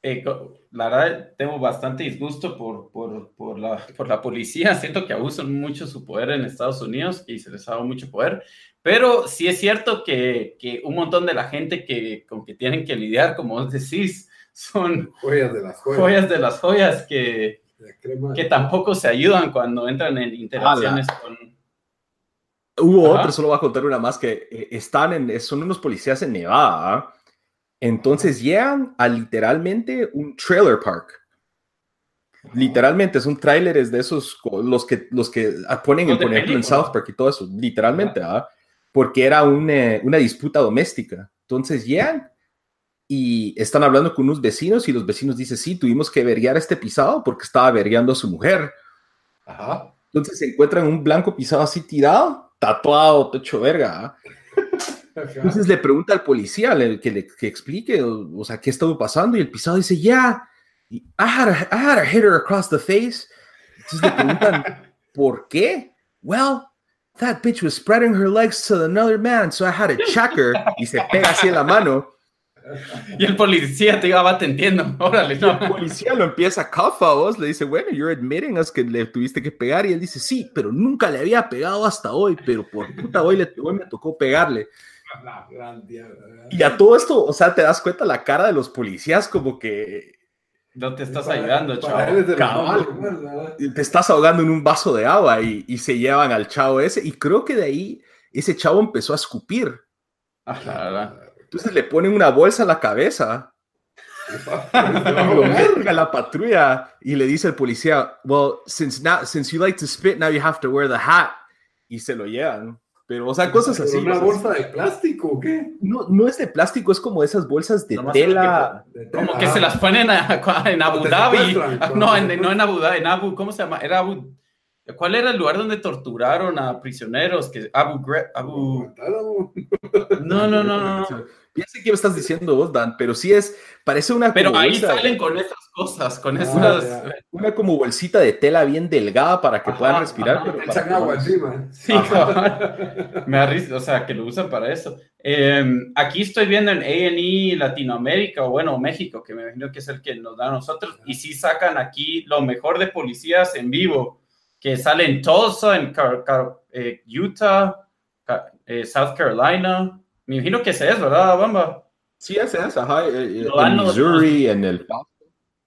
eh, la verdad tengo bastante disgusto por, por, por, la, por la policía. Siento que abusan mucho su poder en Estados Unidos y se les ha dado mucho poder. Pero sí es cierto que, que un montón de la gente que, con que tienen que lidiar, como vos decís, son joyas de las joyas, joyas, de las joyas que, que tampoco se ayudan cuando entran en interacciones con... Hubo otro, solo voy a contar una más, que eh, están en, son unos policías en Nevada, ¿ah? Entonces llegan a literalmente un trailer park. Literalmente es un trailer, es de esos, los que, los que ponen, en, por ejemplo, en South Park y todo eso, literalmente, ¿ah? porque era eh, una disputa doméstica. Entonces llegan y están hablando con unos vecinos y los vecinos dicen, sí, tuvimos que verguiar este pisado porque estaba vergueando a su mujer. Ajá. Entonces se encuentran un blanco pisado así tirado, tatuado, hecho verga. ¿ah? Entonces le pregunta al policía que le que explique, o, sea, qué estaba pasando, y el pisado dice, yeah, I had, a, I had a hitter across the face. Entonces le preguntan, ¿por qué? Well, that bitch was spreading her legs to another man, so I had to check her, y se pega así en la mano. Y el policía te iba, te entiendo, órale. No. El policía lo empieza a cuff a vos, le dice, bueno, you're admitting us que le tuviste que pegar, y él dice, sí, pero nunca le había pegado hasta hoy, pero por puta hoy, le, hoy me tocó pegarle. Y a todo esto, o sea, te das cuenta la cara de los policías como que... No te estás ayudando, chavo. te estás ahogando en un vaso de agua y, se llevan al chavo ese. Y creo que de ahí ese chavo empezó a escupir. Entonces le ponen una bolsa a la cabeza. a la patrulla y le dice al policía, well, since now, since you like to spit, now you have to wear the hat. Y se lo llevan. Pero, o sea, cosas así. ¿Una bolsa de plástico o qué? No, no es de plástico, es como esas bolsas de tela. Como que se las ponen en Abu Dhabi. No, en, no en Abu Dhabi, en Abu, ¿cómo se llama? Era Abu. ¿Cuál era el lugar donde torturaron a prisioneros? Que Abu, Abu... No, no, no, no. Piensa que me estás diciendo vos, Dan, pero sí es, parece una... Pero ahí salen con esas cosas, con ah, esas... Una como bolsita de tela bien delgada para que puedan respirar. pero agua encima. Sí, Me arriesgo, o sea, que lo usan para eso. Em, aquí estoy viendo en A&E Latinoamérica, o bueno, México, que me imagino que es el que nos da a nosotros, y sí sacan aquí lo mejor de policías en vivo, que salen en Tulsa, en eh, Utah, eh, South Carolina, me imagino que ese es, ¿verdad, Bamba? Sí, ese es, ajá. Eh, en Missouri, en el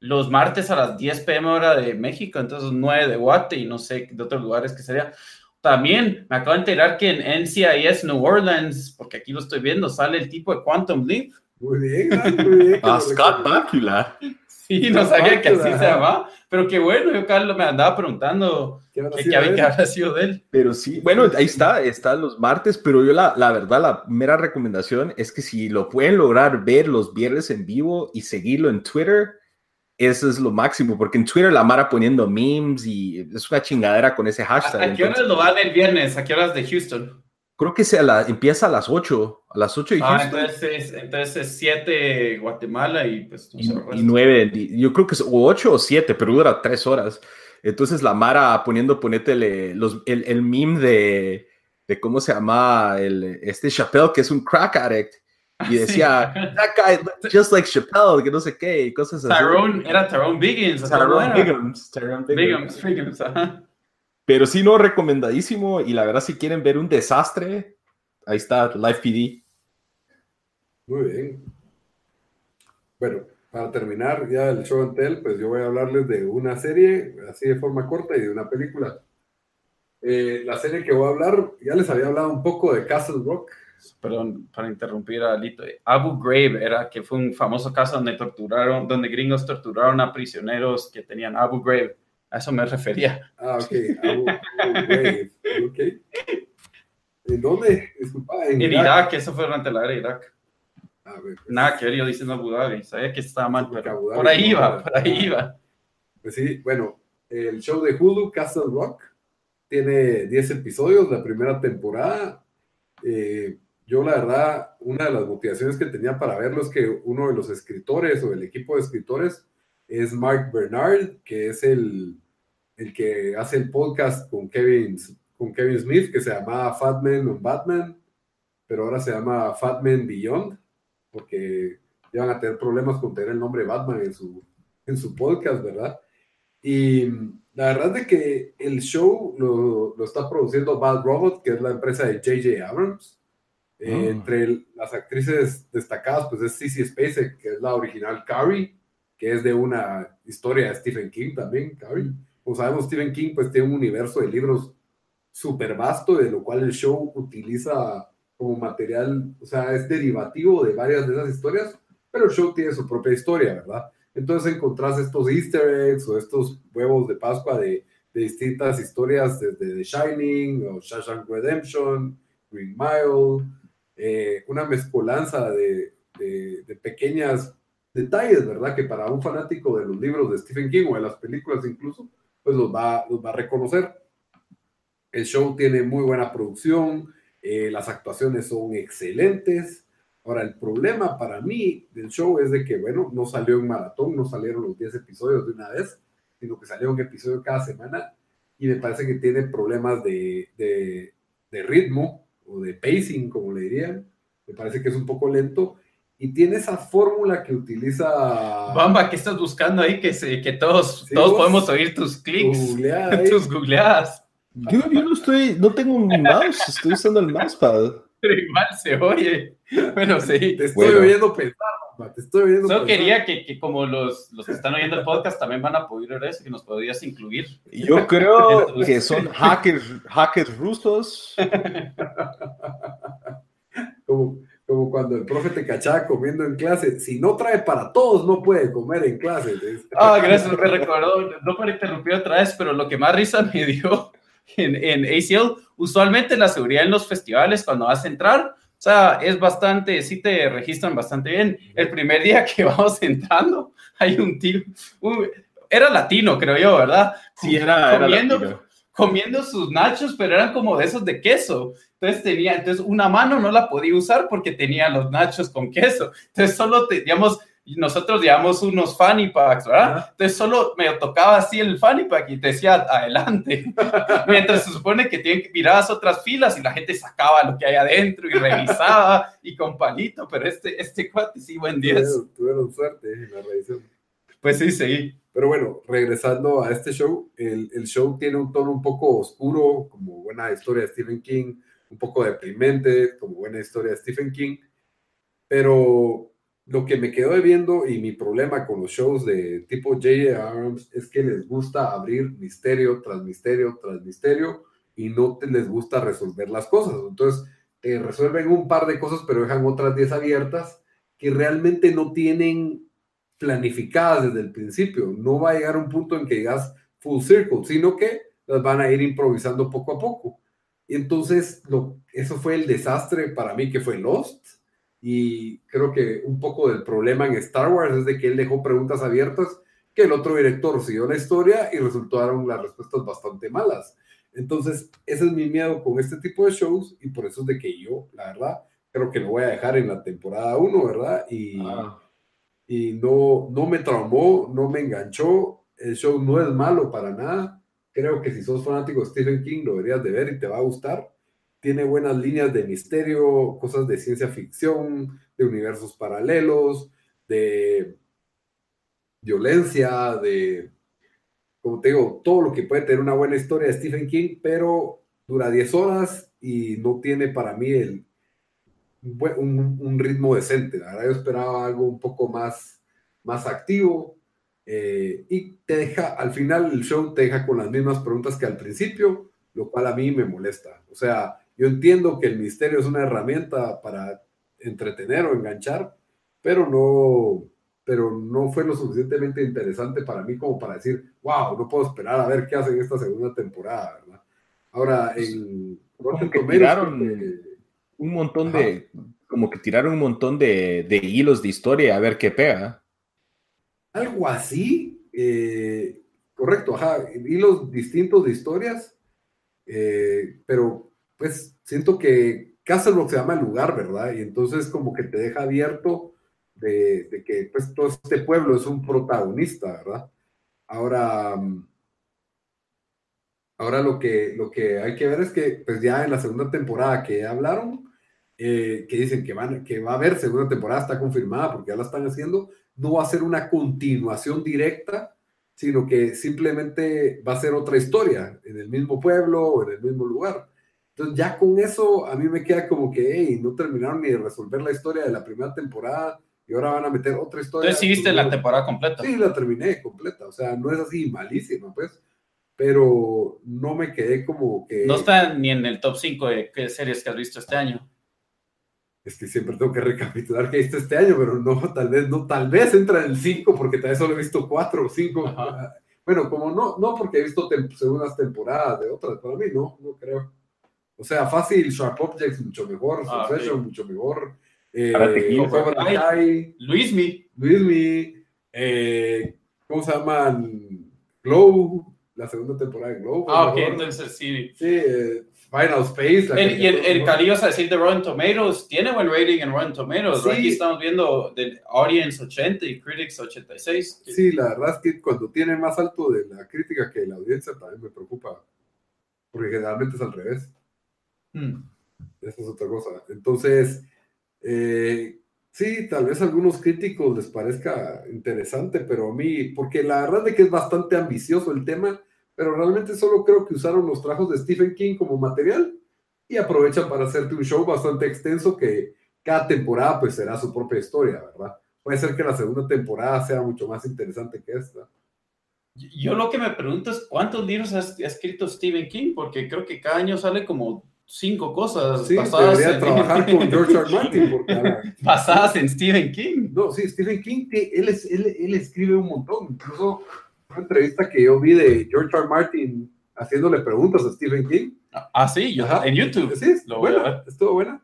los martes a las 10 pm hora de México, entonces 9 de Guate y no sé de otros lugares que sería. También me acabo de enterar que en NCIS New Orleans, porque aquí lo estoy viendo, sale el tipo de Quantum Leap. Muy bien, muy bien. Ah, Scott Bakula. Sí, no sabía que así se llamaba, pero qué bueno, yo Carlos me andaba preguntando qué, había sido de él. Pero sí, bueno, ahí está, están los martes, pero yo la, la verdad, la mera recomendación es que si lo pueden lograr ver los viernes en vivo y seguirlo en Twitter, eso es lo máximo, porque en Twitter la Mara poniendo memes y es una chingadera con ese hashtag. ¿A, qué horas lo van el viernes? ¿A qué horas de Houston? Creo que se la, empieza a las 8, a las 8 de ah, entonces, entonces es 7 Guatemala y pues... Y, y 9, yo creo que es 8 o 7, pero dura 3 horas. Entonces la Mara poniendo, ponétele los, el, el meme de, de, cómo se llama el, este Chappelle, que es un crack addict. Y decía, that guy just like Chappelle, que no sé qué, y cosas así. Tyrone, era Tyrone Biggins. Tyrone Biggins. Tyrone Biggins, Biggins, ajá. Pero sí, no, recomendadísimo. Y la verdad, si quieren ver un desastre, ahí está, Live PD. Muy bien. Bueno, para terminar ya el show and tell, pues yo voy a hablarles de una serie, así de forma corta, y de una película. Eh, la serie que voy a hablar, ya les había hablado un poco de Castle Rock. Perdón, para interrumpir a Lito. Abu Ghraib era que fue un famoso caso donde torturaron, donde gringos torturaron a prisioneros que tenían Abu Ghraib. A eso me refería. Ah, ok. Okay. ¿En dónde? Disculpa, en, Irak. eso fue durante la guerra de Irak. Ver, pues, Nada que ver, yo diciendo Abu Dhabi, sabía que estaba mal, pero por ahí iba, por ahí iba. Pues sí, bueno, el show de Hulu, Castle Rock, tiene 10 episodios, la primera temporada. Eh, yo la verdad, una de las motivaciones que tenía para verlo es que uno de los escritores o el equipo de escritores es Mark Bernard, que es el, el que hace el podcast con Kevin, con Kevin Smith, que se llamaba Fat Man on Batman, pero ahora se llama Fat Man Beyond, porque ya van a tener problemas con tener el nombre Batman en su, en su podcast, ¿verdad? Y la verdad es que el show lo, lo está produciendo Bad Robot, que es la empresa de J.J. Abrams. Eh, Ah. Entre las actrices destacadas, pues es Cissy Spacek, que es la original Carrie, que es de una historia de Stephen King también, Carrie. Como sabemos, Stephen King pues tiene un universo de libros súper vasto, de lo cual el show utiliza como material, o sea, es derivativo de varias de esas historias, pero el show tiene su propia historia, ¿verdad? Entonces encontrás estos easter eggs o estos huevos de Pascua de, distintas historias, desde The Shining o Shawshank Redemption, Green Mile, eh, una mezcolanza de, de pequeñas detalles, ¿verdad? Que para un fanático de los libros de Stephen King o de las películas incluso, pues los va, los va a reconocer. El show tiene muy buena producción, eh, las actuaciones son excelentes. Ahora, el problema para mí del show es de que, bueno, no salió en maratón, no salieron los 10 episodios de una vez, sino que salió un episodio cada semana y me parece que tiene problemas de, de, de ritmo o de pacing, como le dirían. Me parece que es un poco lento y tiene esa fórmula que utiliza Bamba, ¿qué estás buscando ahí? Que, se, que todos, Sí, todos vos- podemos oír tus tu clics, googleada tus googleadas. Yo, yo no estoy, no tengo un mouse, estoy usando el mousepad. Pero igual se oye. Bueno, sí. Te estoy Bueno. oyendo pensar, mamá, te estoy oyendo Solo pensar. quería que, que como los, los que están oyendo el podcast también van a poder ver eso, que nos podrías incluir. Yo creo que son hackers, hackers rusos. Como, como cuando el profe te cachaba comiendo en clase. Si no trae para todos, no puede comer en clase. Ah, gracias, me recordó, no para interrumpir otra vez, pero lo que más risa me dio en, en ACL, usualmente la seguridad en los festivales cuando vas a entrar, o sea, es bastante, sí te registran bastante bien. El primer día que vamos entrando, hay un tío, un- era latino, creo yo, ¿verdad? Sí, era, era comiendo, latino. Comiendo sus nachos, pero eran como de esos de queso. Entonces tenía, entonces una mano no la podía usar porque tenía los nachos con queso. Entonces solo teníamos, nosotros llevamos unos fanny packs, ¿verdad? Ajá. Entonces solo me tocaba así el fanny pack y te decía adelante. Mientras se supone que tienen, mirabas otras filas y la gente sacaba lo que hay adentro y revisaba y con palito, pero este, este cuate sí, buen 10. Tuvieron, tuvieron suerte en la revisión. Pues sí, sí. Pero bueno, regresando a este show, el, el show tiene un tono un poco oscuro, como buena historia de Stephen King, un poco deprimente, como buena historia de Stephen King. Pero lo que me quedó debiendo y mi problema con los shows de tipo J.J. Abrams es que les gusta abrir misterio tras misterio tras misterio y no les gusta resolver las cosas. Entonces, te resuelven un par de cosas, pero dejan otras 10 abiertas que realmente no tienen planificadas desde el principio. No va a llegar un punto en que digas full circle, sino que las van a ir improvisando poco a poco. Y entonces, lo, eso fue el desastre para mí que fue Lost. Y creo que un poco del problema en Star Wars es de que él dejó preguntas abiertas que el otro director siguió la historia y resultaron las respuestas bastante malas. Entonces, ese es mi miedo con este tipo de shows y por eso es de que yo, la verdad, creo que lo voy a dejar en la temporada 1, ¿verdad? Y, Ah. Y no, no me traumó, no me enganchó. El show no es malo para nada. Creo que si sos fanático de Stephen King lo deberías de ver y te va a gustar. Tiene buenas líneas de misterio, cosas de ciencia ficción, de universos paralelos, de violencia, de, como te digo, todo lo que puede tener una buena historia de Stephen King, pero dura 10 horas y no tiene para mí el, un, un- ritmo decente. La verdad, yo esperaba algo un poco más, más activo. eh, y te deja, al final el show te deja con las mismas preguntas que al principio, lo cual a mí me molesta. O sea, yo entiendo que el misterio es una herramienta para entretener o enganchar, pero no, pero no fue lo suficientemente interesante para mí como para decir, wow, no puedo esperar a ver qué hacen esta segunda temporada, ¿verdad? Ahora, en Rotten Tomatoes, Un montón Ajá. de, como que tiraron un montón de, de hilos de historia a ver qué pega. Algo así, eh, correcto, ajá, hilos distintos de historias, eh, pero pues siento que Castle Rock se llama el lugar, ¿verdad? Y entonces como que te deja abierto de, de que pues todo este pueblo es un protagonista, ¿verdad? Ahora, mm, ahora lo que, lo que hay que ver es que pues ya en la segunda temporada que hablaron, eh, que dicen que, van, que va a haber segunda temporada, está confirmada porque ya la están haciendo, no va a ser una continuación directa, sino que simplemente va a ser otra historia en el mismo pueblo o en el mismo lugar. Entonces ya con eso a mí me queda como que, hey, no terminaron ni de resolver la historia de la primera temporada y ahora van a meter otra historia. Entonces sí viste la temporada completa. Sí, la terminé completa, o sea, no es así malísima, pues, pero no me quedé como que... No está ni en el top 5 de qué series que has visto este año. Es que siempre tengo que recapitular que visto este año, pero no, tal vez, no, tal vez entra en el 5 porque tal vez solo he visto 4 o 5. Bueno, como no, no porque he visto segundas temporadas de otras, para mí no, no creo. O sea, fácil, Sharp Objects mucho mejor, ah, Succession mucho mejor. Eh, Luismi. Luismi. Eh, ¿Cómo se llaman? Glow, la segunda temporada de Glow. Ah, ok, entonces sí. Sí, eh, Final Space. y el, el a decir de Rotten Tomatoes, tiene buen rating en Rotten Tomatoes. Sí. Aquí estamos viendo del Audience 80 y Critics 86. Sí, la verdad es que cuando tiene más alto de la crítica que la audiencia también me preocupa. Porque generalmente es al revés. Hmm. Esa es otra cosa. Entonces, eh, sí, tal vez a algunos críticos les parezca interesante, pero a mí, porque la verdad es que es bastante ambicioso el tema, pero realmente solo creo que usaron los trabajos de Stephen King como material y aprovechan para hacerte un show bastante extenso que cada temporada pues será su propia historia, ¿verdad? Puede ser que la segunda temporada sea mucho más interesante que esta. Yo lo que me pregunto es cuántos libros ha escrito Stephen King, porque creo que cada año sale como cinco cosas sí, basadas en... trabajar con George R. Martin. Porque, basadas en Stephen King. No, sí, Stephen King, él, es, él, él, escribe un montón. Incluso una entrevista que yo vi de George R. Martin haciéndole preguntas a Stephen King. Ah, sí, en YouTube. Sí, Lo buena, estuvo buena.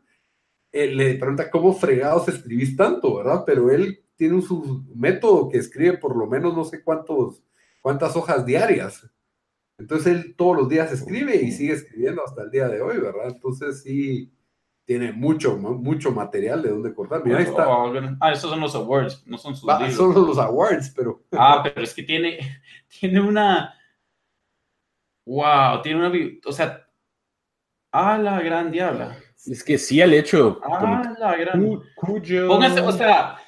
Él le pregunta cómo fregados escribís tanto, ¿verdad? Pero él tiene un su método que escribe por lo menos no sé cuántos, cuántas hojas diarias. Entonces él todos los días escribe y sigue escribiendo hasta el día de hoy, ¿verdad? Entonces sí tiene mucho, mucho material de donde cortar. Mira, ahí está. Oh, ah, esos son los awards, no son sus ah, Son los awards, pero... Ah, pero es que tiene, tiene una... Wow, tiene una... O sea, a la gran diabla. Es que sí, el hecho... A la gran... Cuyo... Póngase, o sea,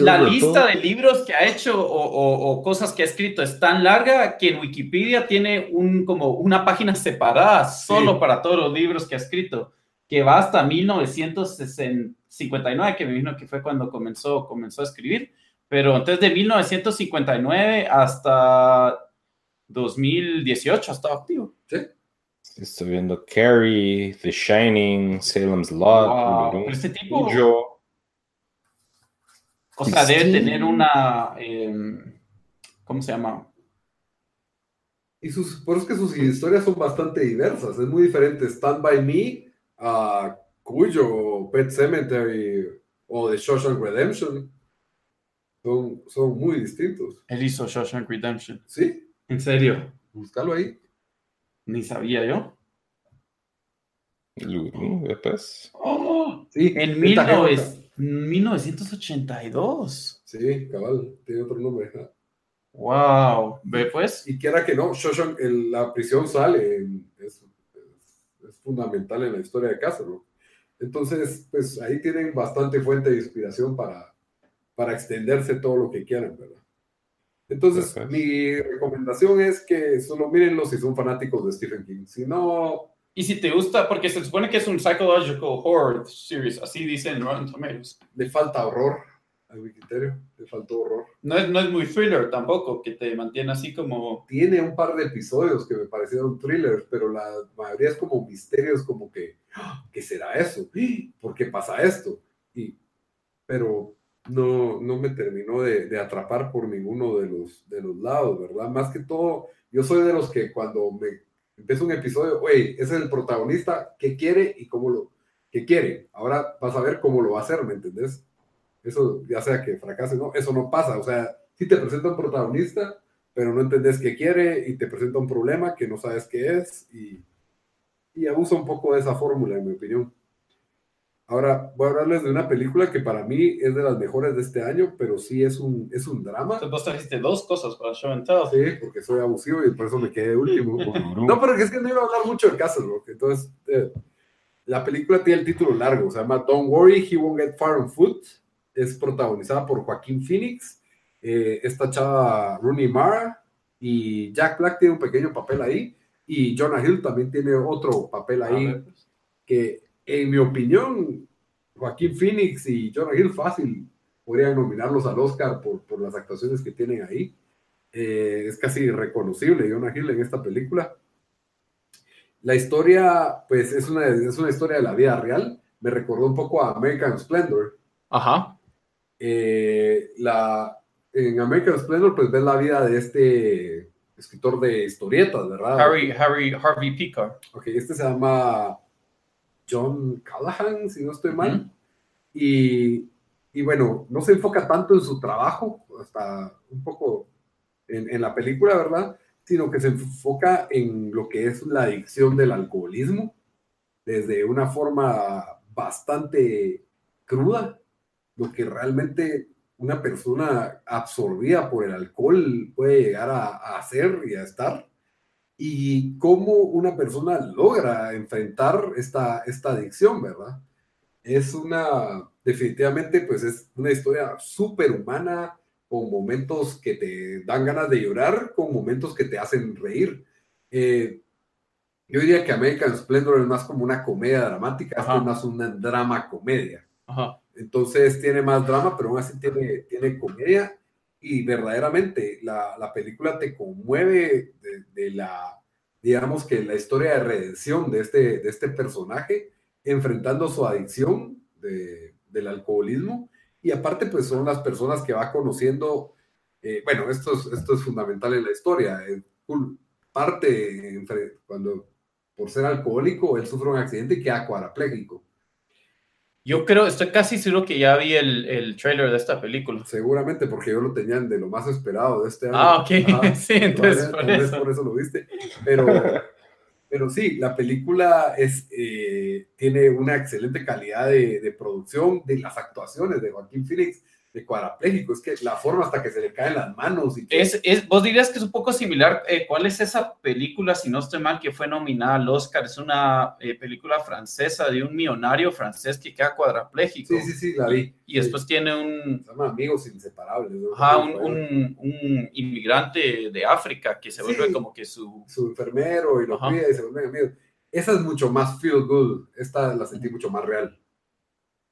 la lista de libros que ha hecho o, cosas que ha escrito es tan larga que en Wikipedia tiene un, como una página separada solo para todos los libros que ha escrito, que va hasta 1959, que me imagino que fue cuando comenzó, comenzó a escribir. Pero entonces de 1959 hasta 2018 ha estado activo. Sí. Estoy viendo Carrie, The Shining, Salem's Lot. este tipo... O sea, debe tener una. Em, ¿Cómo se llama? Y sus, por eso es que sus historias son bastante diversas. Es muy diferente Stand By Me a Cuyo, Pet Cemetery o The Shawshank Redemption. Son, son muy distintos. Él hizo Shawshank Redemption. ¿Sí? ¿En serio? Búscalo ahí. Ni sabía yo. Después. Oh, sí, en 1900. 1982. Sí, cabal, tiene otro nombre. Wow, ve pues. Y quiera que no, Shoshan, la prisión sale, es, fundamental en la historia de Castro. Entonces, pues ahí tienen bastante fuente de inspiración para, para extenderse todo lo que quieran, ¿verdad? Entonces, mi recomendación es que solo mírenlo si son fanáticos de Stephen King. Si no, y si te gusta, porque se supone que es un psychological horror series, así dicen Rotten Tomatoes. Le falta horror a mi criterio, le faltó horror. No es, no es muy thriller tampoco, que te mantiene así como... Tiene un par de episodios que me parecieron thrillers, pero la mayoría es como misterios, como que, ah, ¿qué será eso? ¿Por qué pasa esto? Y, pero no, no me terminó de, de, atrapar por ninguno de los, de los lados, ¿verdad? Más que todo, yo soy de los que cuando me empieza un episodio, güey, ese es el protagonista, ¿qué quiere y cómo lo, qué quiere? Ahora vas a ver cómo lo va a hacer, ¿me entendés? Eso, ya sea que fracase, ¿no? Eso no pasa, o sea, si te presenta un protagonista, pero no entendés qué quiere y te presenta un problema que no sabes qué es y, y abusa un poco de esa fórmula, en mi opinión. Ahora voy a hablarles de una película que para mí es de las mejores de este año, pero sí es un, es un drama. Entonces vos trajiste dos cosas para Show and Tell. Sí, porque soy abusivo y por eso me quedé último. no, pero es que no iba a hablar mucho de Castle Rock, entonces... Eh, La película tiene el título largo, se llama Don't Worry, He Won't Get Far on Foot. Es protagonizada por Joaquín Phoenix, eh, esta chava Rooney Mara y Jack Black tiene un pequeño papel ahí y Jonah Hill también tiene otro papel ahí pues. que en mi opinión Joaquín Phoenix y Jonah Hill fácil podrían nominarlos al Oscar por, por las actuaciones que tienen ahí. Eh, es casi reconocible Jonah Hill en esta película. La historia, pues, es una, es una historia de la vida real. Me recordó un poco a American Splendor. Ajá. Eh, la, en American Splendor, pues, ves la vida de este escritor de historietas, ¿verdad? Harry, Harry, Harvey Picker. Ok, este se llama John Callahan, si no estoy mal. y, y, bueno, no se enfoca tanto en su trabajo, hasta un poco en, en, la película, ¿verdad? Sino que se enfoca en lo que es la adicción del alcoholismo, desde una forma bastante cruda, lo que realmente una persona absorbida por el alcohol puede llegar a, a hacer y a estar y cómo una persona logra enfrentar esta, esta adicción, ¿verdad? Es una, definitivamente, pues es una historia súper humana, con momentos que te dan ganas de llorar, con momentos que te hacen reír. Eh, yo diría que American Splendor es más como una comedia dramática, es más una drama comedia. Entonces tiene más drama, pero aún así tiene, tiene comedia y verdaderamente la, la película te conmueve de, la, digamos que la historia de redención de este, de este personaje, enfrentando su adicción de, del alcoholismo. Y aparte, pues son las personas que va conociendo. Eh, bueno, esto es, esto es fundamental en la historia. Parte, cuando por ser alcohólico, él sufre un accidente y queda cuadraplégico. Yo creo, estoy casi seguro que ya vi el, el, trailer de esta película. Seguramente, porque yo lo tenían de lo más esperado de este año. Ah, ok. sí, entonces por, eso. por, eso. lo viste. Pero, pero sí, la película es, eh, tiene una excelente calidad de, de, producción, de las actuaciones de Joaquín Phoenix de cuadraplégico, es que la forma hasta que se le caen las manos. Y es, es, vos dirías que es un poco similar, eh, ¿cuál es esa película, si no estoy mal, que fue nominada al Oscar? Es una eh, película francesa de un millonario francés que queda cuadraplégico. Sí, sí, sí, la vi. Y, después tiene un... Se Amigos Inseparables. Ajá, un, un, un, inmigrante de África que se vuelve como que su... Su enfermero y lo cuida y se vuelven amigos. Esa es mucho más feel good, esta la sentí mucho más real.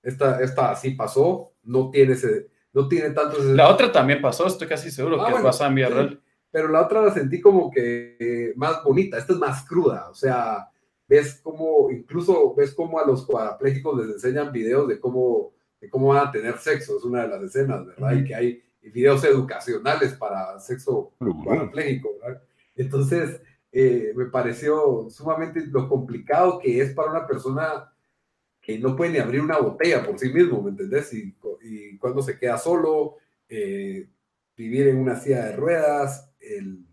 Esta, esta así pasó, no tiene ese no tiene tanto... La otra también pasó, estoy casi seguro ah, que pasó en Villarreal. pero la otra la sentí como que eh, más bonita, esta es más cruda, o sea, ves como, incluso ves como a los cuadraplégicos les enseñan videos de cómo, de cómo van a tener sexo, es una de las escenas, ¿verdad? Y que hay videos educacionales para sexo cuadraplégico, ¿verdad? Entonces, eh, me pareció sumamente lo complicado que es para una persona que no puede ni abrir una botella por sí mismo, ¿me entendés? Y, y cuando se queda solo, eh, vivir en una silla de ruedas, el,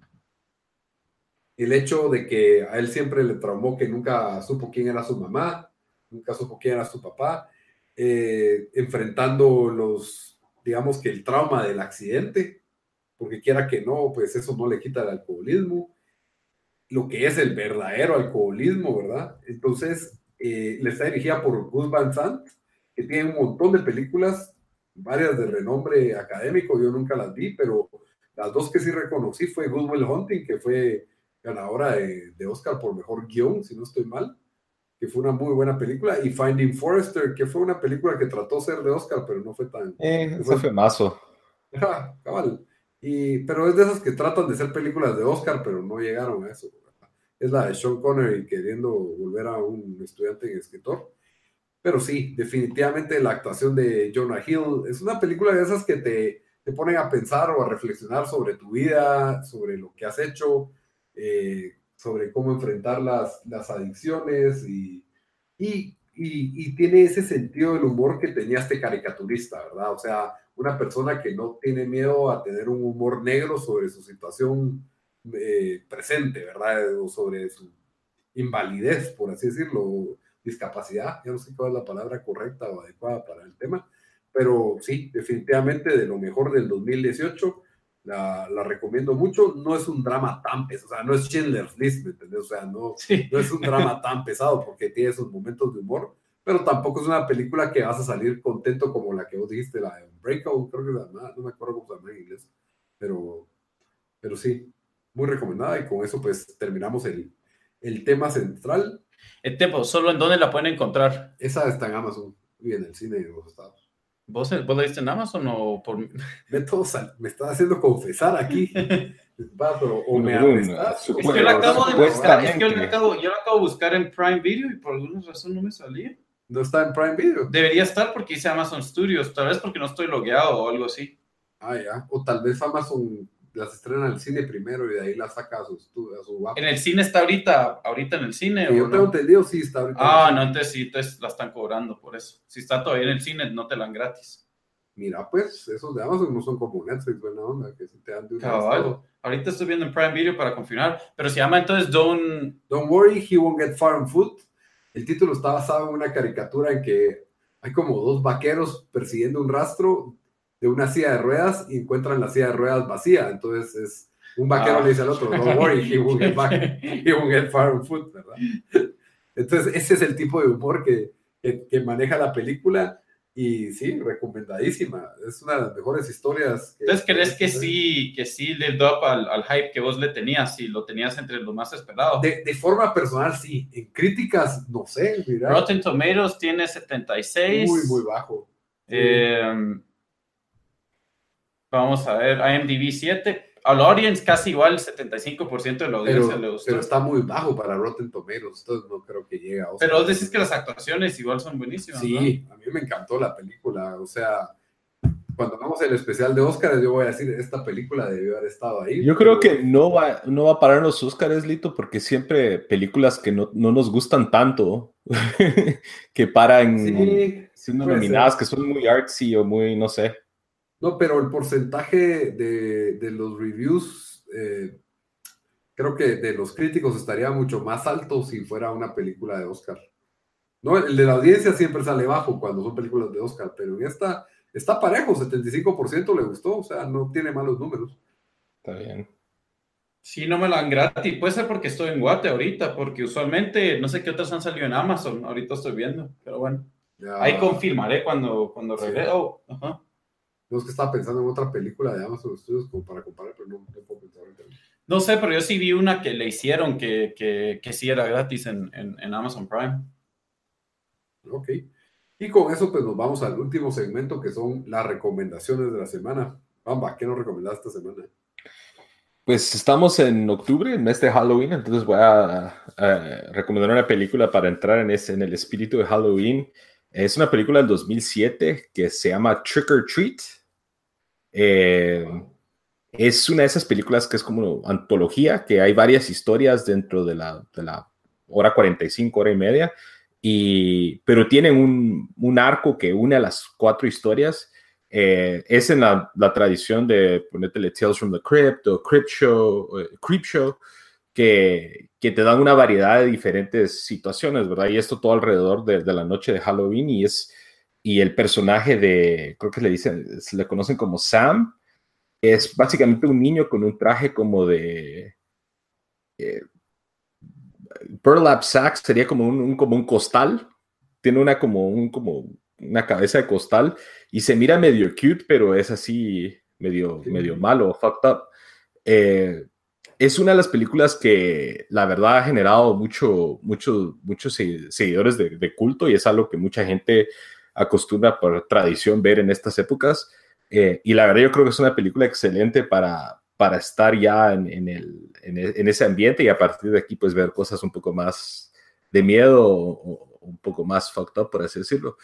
el hecho de que a él siempre le traumó que nunca supo quién era su mamá, nunca supo quién era su papá, eh, enfrentando los, digamos que el trauma del accidente, porque quiera que no, pues eso no le quita el alcoholismo, lo que es el verdadero alcoholismo, ¿verdad? Entonces, eh, le está dirigida por Gus Van Sant, que tiene un montón de películas, varias de renombre académico, yo nunca las vi, pero las dos que sí reconocí fue Good Will Hunting, que fue ganadora de, de, Oscar por mejor guion, si no estoy mal, que fue una muy buena película, y Finding Forrester, que fue una película que trató ser de Oscar, pero no fue tan... Eh, eso fue mazo. cabal. Y, pero es de esas que tratan de ser películas de Oscar, pero no llegaron a eso es la de Sean Connery queriendo volver a un estudiante en escritor. Pero sí, definitivamente la actuación de Jonah Hill es una película de esas que te, te ponen a pensar o a reflexionar sobre tu vida, sobre lo que has hecho, eh, sobre cómo enfrentar las, las adicciones y, y, y, tiene ese sentido del humor que tenía este caricaturista, ¿verdad? O sea, una persona que no tiene miedo a tener un humor negro sobre su situación eh, presente, ¿verdad? O sobre su invalidez, por así decirlo, discapacidad, ya no sé cuál es la palabra correcta o adecuada para el tema, pero sí, definitivamente de lo mejor del 2018, La, la, recomiendo mucho. No es un drama tan pesado, o sea, no es Schindler's List, ¿me entiendes? O sea, no, no es un drama tan pesado porque tiene esos momentos de humor, pero tampoco es una película que vas a salir contento como la que vos dijiste, la de Breakout, creo que es la, no me acuerdo cómo se llama en inglés, pero, pero sí, muy recomendada y con eso pues terminamos el, el tema central. El tiempo, ¿solo en dónde la pueden encontrar? Esa está en Amazon y en el cine de los estados. ¿Vos, ¿Vos la viste en Amazon o por...? Beto, me está haciendo confesar aquí. pero, o me es que yo la acabo de buscar, es que yo la acabo, yo la acabo de buscar en Prime Video y por alguna razón no me salía. ¿No está en Prime Video? Debería estar porque dice Amazon Studios, tal vez porque no estoy logueado o algo así. Ah, ya. O tal vez Amazon las estrena en el cine primero y de ahí las saca a su, a su ¿En el cine está ahorita, ahorita en el cine? yo tengo entendido, sí está ahorita. Ah, no, entonces sí, entonces la están cobrando por eso. Si está todavía en el cine, no te la dan gratis. Mira, pues, esos de Amazon no son como Netflix, buena onda, que si te dan de un Ahorita estoy viendo en Prime Video para confirmar, pero se llama entonces Don't... Don't worry, he won't get far on foot. El título está basado en una caricatura en que hay como dos vaqueros persiguiendo un rastro de una silla de ruedas y encuentran la silla de ruedas vacía. Entonces es un vaquero ah. le dice al otro, don't worry, he won't get, back, he won't get far on foot, ¿verdad? Entonces ese es el tipo de humor que, que, maneja la película y sí, recomendadísima. Es una de las mejores historias. Entonces, ¿crees que sí, que sí lived up al, al, hype que vos le tenías y lo tenías entre los más esperados? De, de forma personal, sí. En críticas, no sé. Mira. Rotten Tomatoes tiene 76. Muy, muy bajo. Eh, Vamos a ver, IMDb 7. Al audience casi igual, el 75% de la audiencia pero, le gustó. Pero está muy bajo para Rotten Tomatoes, entonces no creo que llegue a Pero vos decís que las actuaciones igual son buenísimas, Sí, a mí me encantó la película, o sea, cuando hagamos el especial de Oscars, yo voy a decir, esta película debió haber estado ahí. Yo creo que no va, no va a parar los Oscars, Lito, porque siempre películas que no, no nos gustan tanto, que paran sí, siendo nominadas, que son muy artsy o muy, no sé. No, pero el porcentaje de, de los reviews, eh, creo que de los críticos estaría mucho más alto si fuera una película de Oscar. No, el de la audiencia siempre sale bajo cuando son películas de Oscar, pero en esta está parejo, 75% le gustó, o sea, no tiene malos números. Está bien. Sí, no me lo dan gratis. Puede ser porque estoy en Guate ahorita, porque usualmente no sé qué otras han salido en Amazon. Ahorita estoy viendo, pero bueno. Ahí confirmaré cuando, cuando regrese. Oh, ajá. No es que estaba pensando en otra película de Amazon Studios como para comparar, pero no, no puedo pensar en No sé, pero yo sí vi una que le hicieron que, que, que sí era gratis en, en, en, Amazon Prime. Ok. Y con eso, pues nos vamos al último segmento que son las recomendaciones de la semana. Bamba, ¿qué nos recomendaste esta semana? Pues estamos en octubre, el mes de Halloween, entonces voy a, a recomendar una película para entrar en, ese, en el espíritu de Halloween. Es una película del 2007 que se llama Trick or Treat. Eh, es una de esas películas que es como antología, que hay varias historias dentro de la, de la hora 45, hora y media, y, pero tienen un, un arco que une a las cuatro historias. Eh, es en la, la, tradición de ponerte Tales from the Crypt o Crypt Show, eh, Creep Show, que, que, te dan una variedad de diferentes situaciones, ¿verdad? Y esto todo alrededor de, de la noche de Halloween y es y el personaje de, creo que le dicen, se le conocen como Sam, es básicamente un niño con un traje como de... Eh, burlap sack sería como un, como un costal, tiene una como, un, como una cabeza de costal y se mira medio cute, pero es así medio, medio malo, fucked up. Eh, es una de las películas que la verdad ha generado mucho, mucho, muchos seguidores de, de, culto y es algo que mucha gente acostumbra por tradición ver en estas épocas. Eh, y la verdad yo creo que es una película excelente para, para estar ya en, en, el, en, ese ambiente y a partir de aquí pues ver cosas un poco más de miedo o, un poco más fucked up, por así decirlo.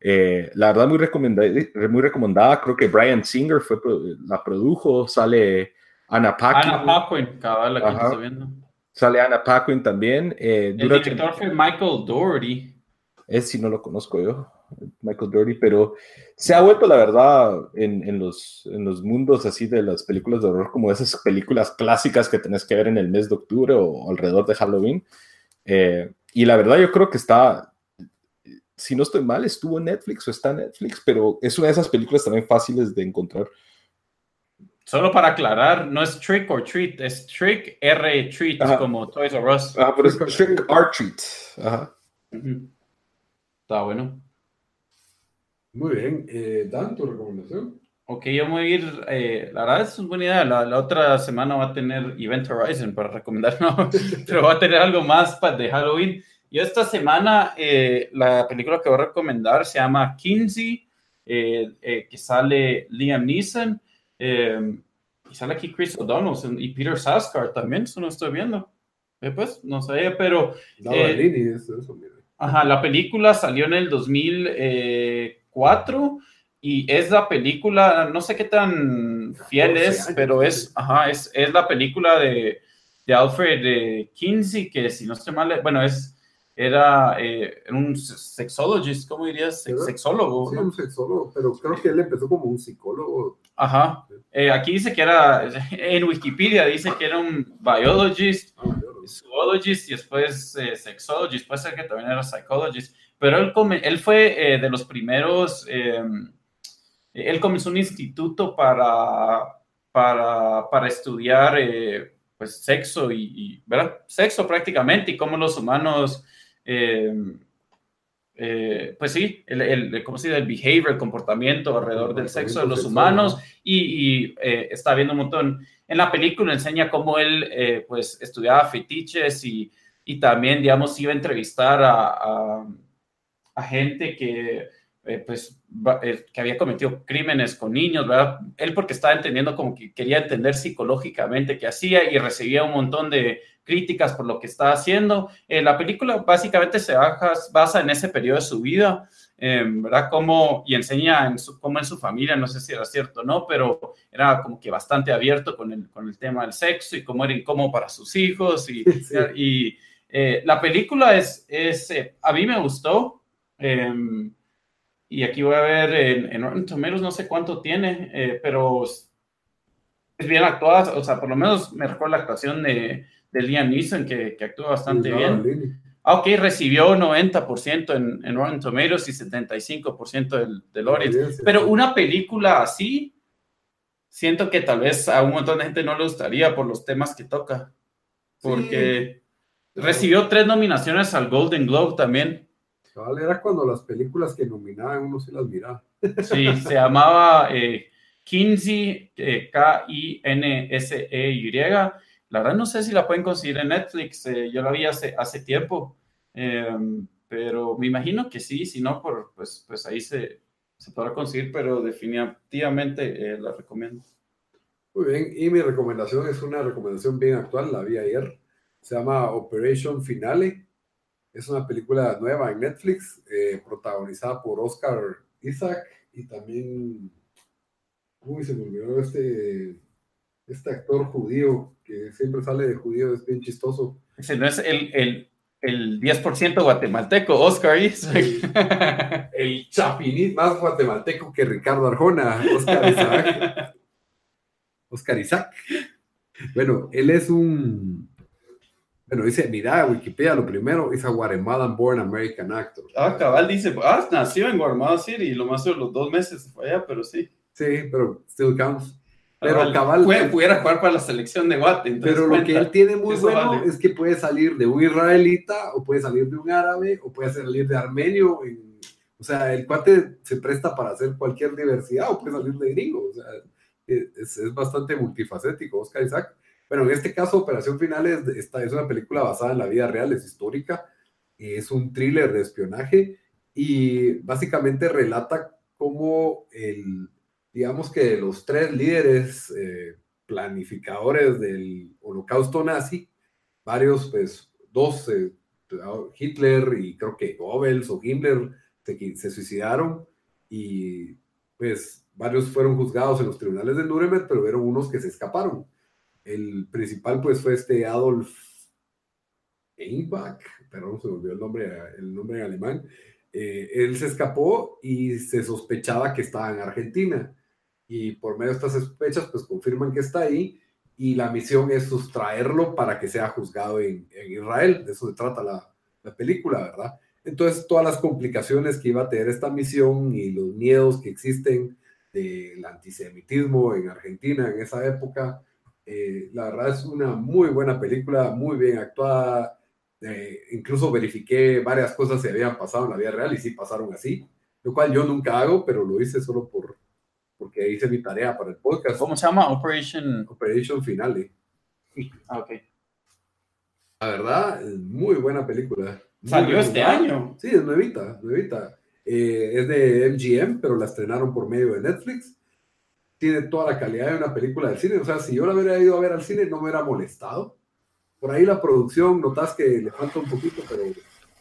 Eh, la verdad muy recomendada, muy recomendada, creo que Brian Singer fue, la produjo, sale Anna Paquin. Anna Paquin, cabal, la que estoy viendo. Sale Anna Paquin también. Eh, el director fue Michael Doherty. Es si no lo conozco yo. Michael Doherty, pero se ha vuelto, la verdad, en, en, los, en los mundos así de las películas de horror, como esas películas clásicas que tenés que ver en el mes de octubre o, alrededor de Halloween. Eh, y la verdad, yo creo que está, si no estoy mal, estuvo en Netflix o está en Netflix, pero es una de esas películas también fáciles de encontrar. Solo para aclarar, no es trick or treat, es trick R treat, como Toys R Us. Ah, pero es trick or treat. Ajá. Está bueno. Muy bien. Eh, Dan, tu recomendación. Ok, yo voy a ir, eh, la verdad es una buena idea, la, otra semana va a tener Event Horizon para recomendar, ¿no? pero va a tener algo más de Halloween. Yo esta semana, eh, la película que voy a recomendar se llama Kinsey, que sale Liam Neeson. Eh, y sale aquí Chris O'Donnell y Peter Saskar también, eso no estoy viendo. Eh, pues, no sé, pero... Eh, ajá, la película salió en el 2004 y es la película, no sé qué tan fiel es, pero es, ajá, es, es la película de, de Alfred Kinsey, que si no estoy mal, bueno, es era eh, un sexologist, ¿cómo dirías? Sexólogo. Sí, un sexólogo, pero creo que él empezó como un psicólogo. Ajá. Eh, aquí dice que era, en Wikipedia dice que era un biologist, ah, zoologist y después eh, sexologist, puede ser que también era psychologist, pero él, él fue eh, de los primeros, él comenzó un instituto para, para, para estudiar pues sexo y, y, ¿verdad? Sexo prácticamente y cómo los humanos eh, eh, pues sí, el, el, ¿cómo se dice? El behavior, el comportamiento alrededor del sexo de los humanos y, eh, está viendo un montón. En la película enseña cómo él, pues, estudiaba fetiches y, y, también, digamos, iba a entrevistar a, a gente que, pues, que había cometido crímenes con niños, ¿verdad? Él porque estaba entendiendo como que quería entender psicológicamente qué hacía y recibía un montón de críticas por lo que está haciendo. Eh, la película básicamente se basa en ese periodo de su vida, em, ¿verdad? Como, y enseña en su, cómo en su familia, no sé si era cierto o no, pero era como que bastante abierto con el, con el tema del sexo y cómo era incómodo para sus hijos. Y, y eh, la película es, es eh, a mí me gustó. Em, y aquí voy a ver en, en Rotten no sé cuánto tiene, pero es bien actuada, o sea, por lo menos me recuerda la actuación de, de Liam Neeson, que, que actúa bastante bien. Ah, ok, recibió 90% en, en Rotten Tomatoes y 75% del, del audience. Pero una película así, siento que tal vez a un montón de gente no le gustaría por los temas que toca. Porque recibió tres nominaciones al Golden Globe también. Era cuando las películas que nominaban uno se las miraba. Sí, se llamaba eh, Kinsey, eh, K-I-N-S-E-Y la verdad no sé si la pueden conseguir en Netflix, eh, yo la vi hace, hace tiempo, em, pero me imagino que sí, si no, por, pues, pues ahí se, se podrá conseguir, pero definitivamente eh, la recomiendo. Muy bien, y mi recomendación es una recomendación bien actual, la vi ayer, se llama Operation Finale, es una película nueva en Netflix, eh, protagonizada por Oscar Isaac y también, uy, se me olvidó este, este actor judío que siempre sale de judío, es bien chistoso. Ese no es el, el, el 10% guatemalteco, Oscar Isaac. El, chapinit más guatemalteco que Ricardo Arjona, Oscar Isaac. Oscar Isaac. Bueno, él es un. Bueno, dice, mira, Wikipedia, lo primero, es a Guatemalan born American actor. Ah, cabal dice, ah, nació en Guatemala City y lo más de los dos meses fue allá, pero sí. Sí, pero still counts. Pero cabal. pudiera jugar para la selección de Guate. Pero lo que él tiene muy bueno es que puede salir de un israelita, o puede salir de un árabe, o puede salir de armenio. o sea, el cuate se presta para hacer cualquier diversidad, o puede salir de gringo. O sea, es, es bastante multifacético, Oscar Isaac. Bueno, en este caso, Operación Final es, esta, es una película basada en la vida real, es histórica, es un thriller de espionaje y básicamente relata cómo el digamos que los tres líderes eh, planificadores del holocausto nazi, varios, pues dos, eh, Hitler y creo que Goebbels o Himmler se, se, suicidaron y pues varios fueron juzgados en los tribunales de Nuremberg, pero hubo unos que se escaparon. El principal pues fue este Adolf Einbach, perdón, se me olvidó el nombre, el nombre en alemán. Eh, él se escapó y se sospechaba que estaba en Argentina y por medio de estas sospechas, pues confirman que está ahí y la misión es sustraerlo para que sea juzgado en, Israel. De eso se trata la, la, película, ¿verdad? Entonces, todas las complicaciones que iba a tener esta misión y los miedos que existen del antisemitismo en Argentina en esa época. Eh, la verdad es una muy buena película, muy bien actuada. Eh, incluso verifiqué varias cosas que habían pasado en la vida real y sí pasaron así, lo cual yo nunca hago, pero lo hice solo por, porque hice mi tarea para el podcast. ¿Cómo se llama? Operation. Operation Finale. Ah, ok. La verdad, es muy buena película. Muy Salió este año. Sí, es nuevita, nuevita. Eh, es de MGM, pero la estrenaron por medio de Netflix. Tiene toda la calidad de una película del cine. O sea, si yo la hubiera ido a ver al cine, no me hubiera molestado. Por ahí la producción, notas que le falta un poquito, pero,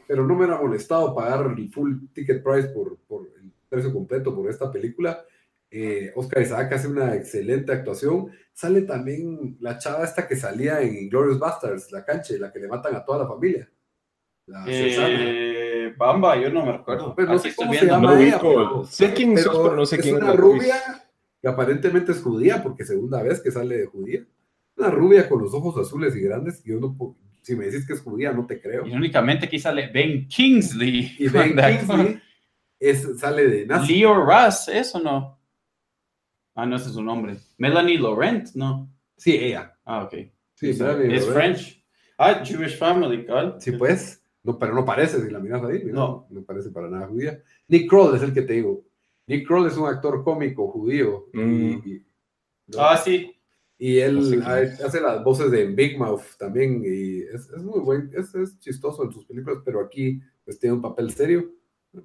pero no me hubiera molestado pagar el full ticket price por, por el precio completo por esta película. Eh, Oscar Isaac hace una excelente actuación. Sale también la chava esta que salía en Glorious Bastards, la canche, la que le matan a toda la familia. La. Eh, Bamba, yo no me recuerdo. Pues no Aquí sé estoy cómo se llama ella, pero- Sé quién pero sos, pero no sé es quién una rubia que aparentemente es judía, porque segunda vez que sale de judía. Una rubia con los ojos azules y grandes. Yo no, puedo- si me decís que es judía, no te creo. Y únicamente aquí sale Ben Kingsley. Y Ben. Kingsley es, sale de nazi. Leo Russ, ¿eso no? Ah, no, ese es su nombre. Melanie Laurent, ¿no? Sí, ella. Ah, ok. Sí, es Laurent. French. Ah, Jewish Family, ¿cuál? Sí, pues. No, pero no parece, si la miras ahí. mira, No. No parece para nada judía. Nick Kroll es el que te digo. Nick Kroll es un actor cómico judío. y- Mm. y, ¿no? Ah, sí. Y él No sé ha- hace las voces de Big Mouth también. Y es, es muy buen, es, es chistoso en sus películas, pero aquí pues, tiene un papel serio.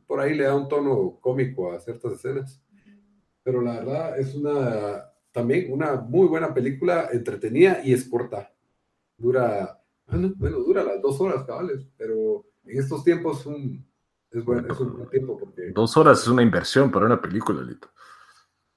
Por ahí le da un tono cómico a ciertas escenas. Pero la verdad es una también una muy buena película, entretenida y es corta. Dura, no, bueno, dura las dos horas, cabales, pero en estos tiempos un, es, buen, es un buen tiempo porque. Dos horas es una inversión para una película, Lito.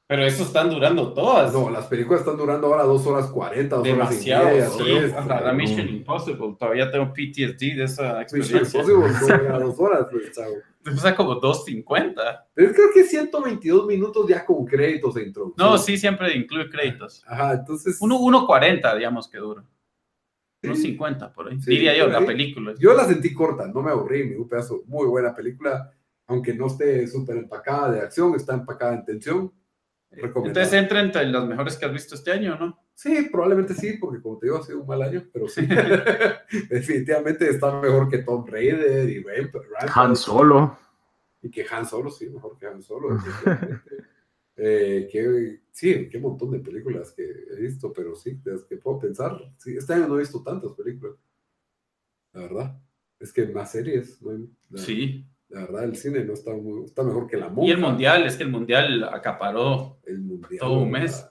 Pero estos están durando todas. No, las películas están durando ahora dos horas cuarenta, dos horas y Demasiado, media, sí. tres, Hasta la. Mission Impossible. Todavía tengo PTSD de esa Mission experiencia. Impossible no llega a dos horas, pues, chavo. O sea, como 2.50. Pero creo que 122 minutos ya con créditos e introducción. No, sí, siempre incluye créditos. Ajá, entonces. Uno- 1.40, digamos que dura. Sí. 1.50 por ahí. Sí, Diría yo, la ahí. película. Yo la sentí corta, no me aburrí, me dio un pedazo, muy buena película, aunque no esté súper empacada de acción, está empacada en tensión. Recomendable. Entonces entra entre las mejores que has visto este año, ¿no? Sí, probablemente sí, porque como te digo, ha sido un mal año, pero sí. Definitivamente está mejor que Tom Raider y Ramp-. Han Solo. Y que Han Solo, sí, mejor que Han Solo. Eh, que, sí, qué montón de películas que he visto, pero sí, de las que puedo pensar. Sí, este año no he visto tantas películas. La verdad. Es que más series. no la, Sí. la verdad, el cine no está, muy, está mejor que la monja. Y el mundial, es que el mundial acaparó. El mundial. todo un mes.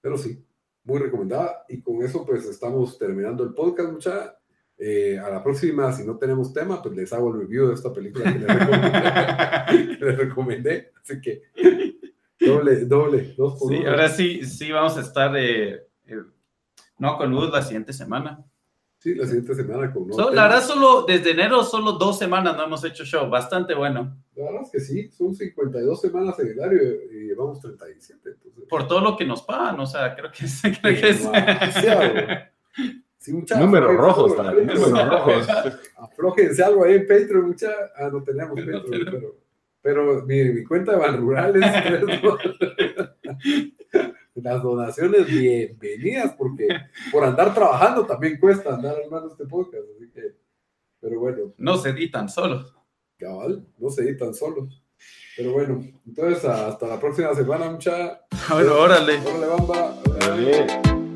Pero sí, muy recomendada. Y con eso, pues estamos terminando el podcast, mucha. Eh, a la próxima, si no tenemos tema, pues les hago el review de esta película que les recomendé. que les recomendé. Así que doble, doble, dos por Sí, uno. ahora sí, sí vamos a estar eh, eh, no con luz la siguiente semana. Sí, la siguiente semana con So, la verdad, solo desde enero, solo dos semanas no hemos hecho show. Bastante bueno. La verdad es que sí, son 52 semanas en el área y llevamos 37. Entonces, Por todo lo que nos pagan, o sea, creo que es. Creo que es-. Sí, mucha- Números rojos. Números rojos. Aflójense algo ahí en Patreon, mucha. Ah, no tenemos No Patreon, tenemos. pero, pero mi, mi cuenta de Ban Rural es Las donaciones bienvenidas, porque por andar trabajando también cuesta andar armando este podcast. Así que, pero bueno, no se editan solos. cabal, no se editan solos. Pero bueno, entonces hasta la próxima semana, mucha. Bueno, órale. Órale, bamba. Bien.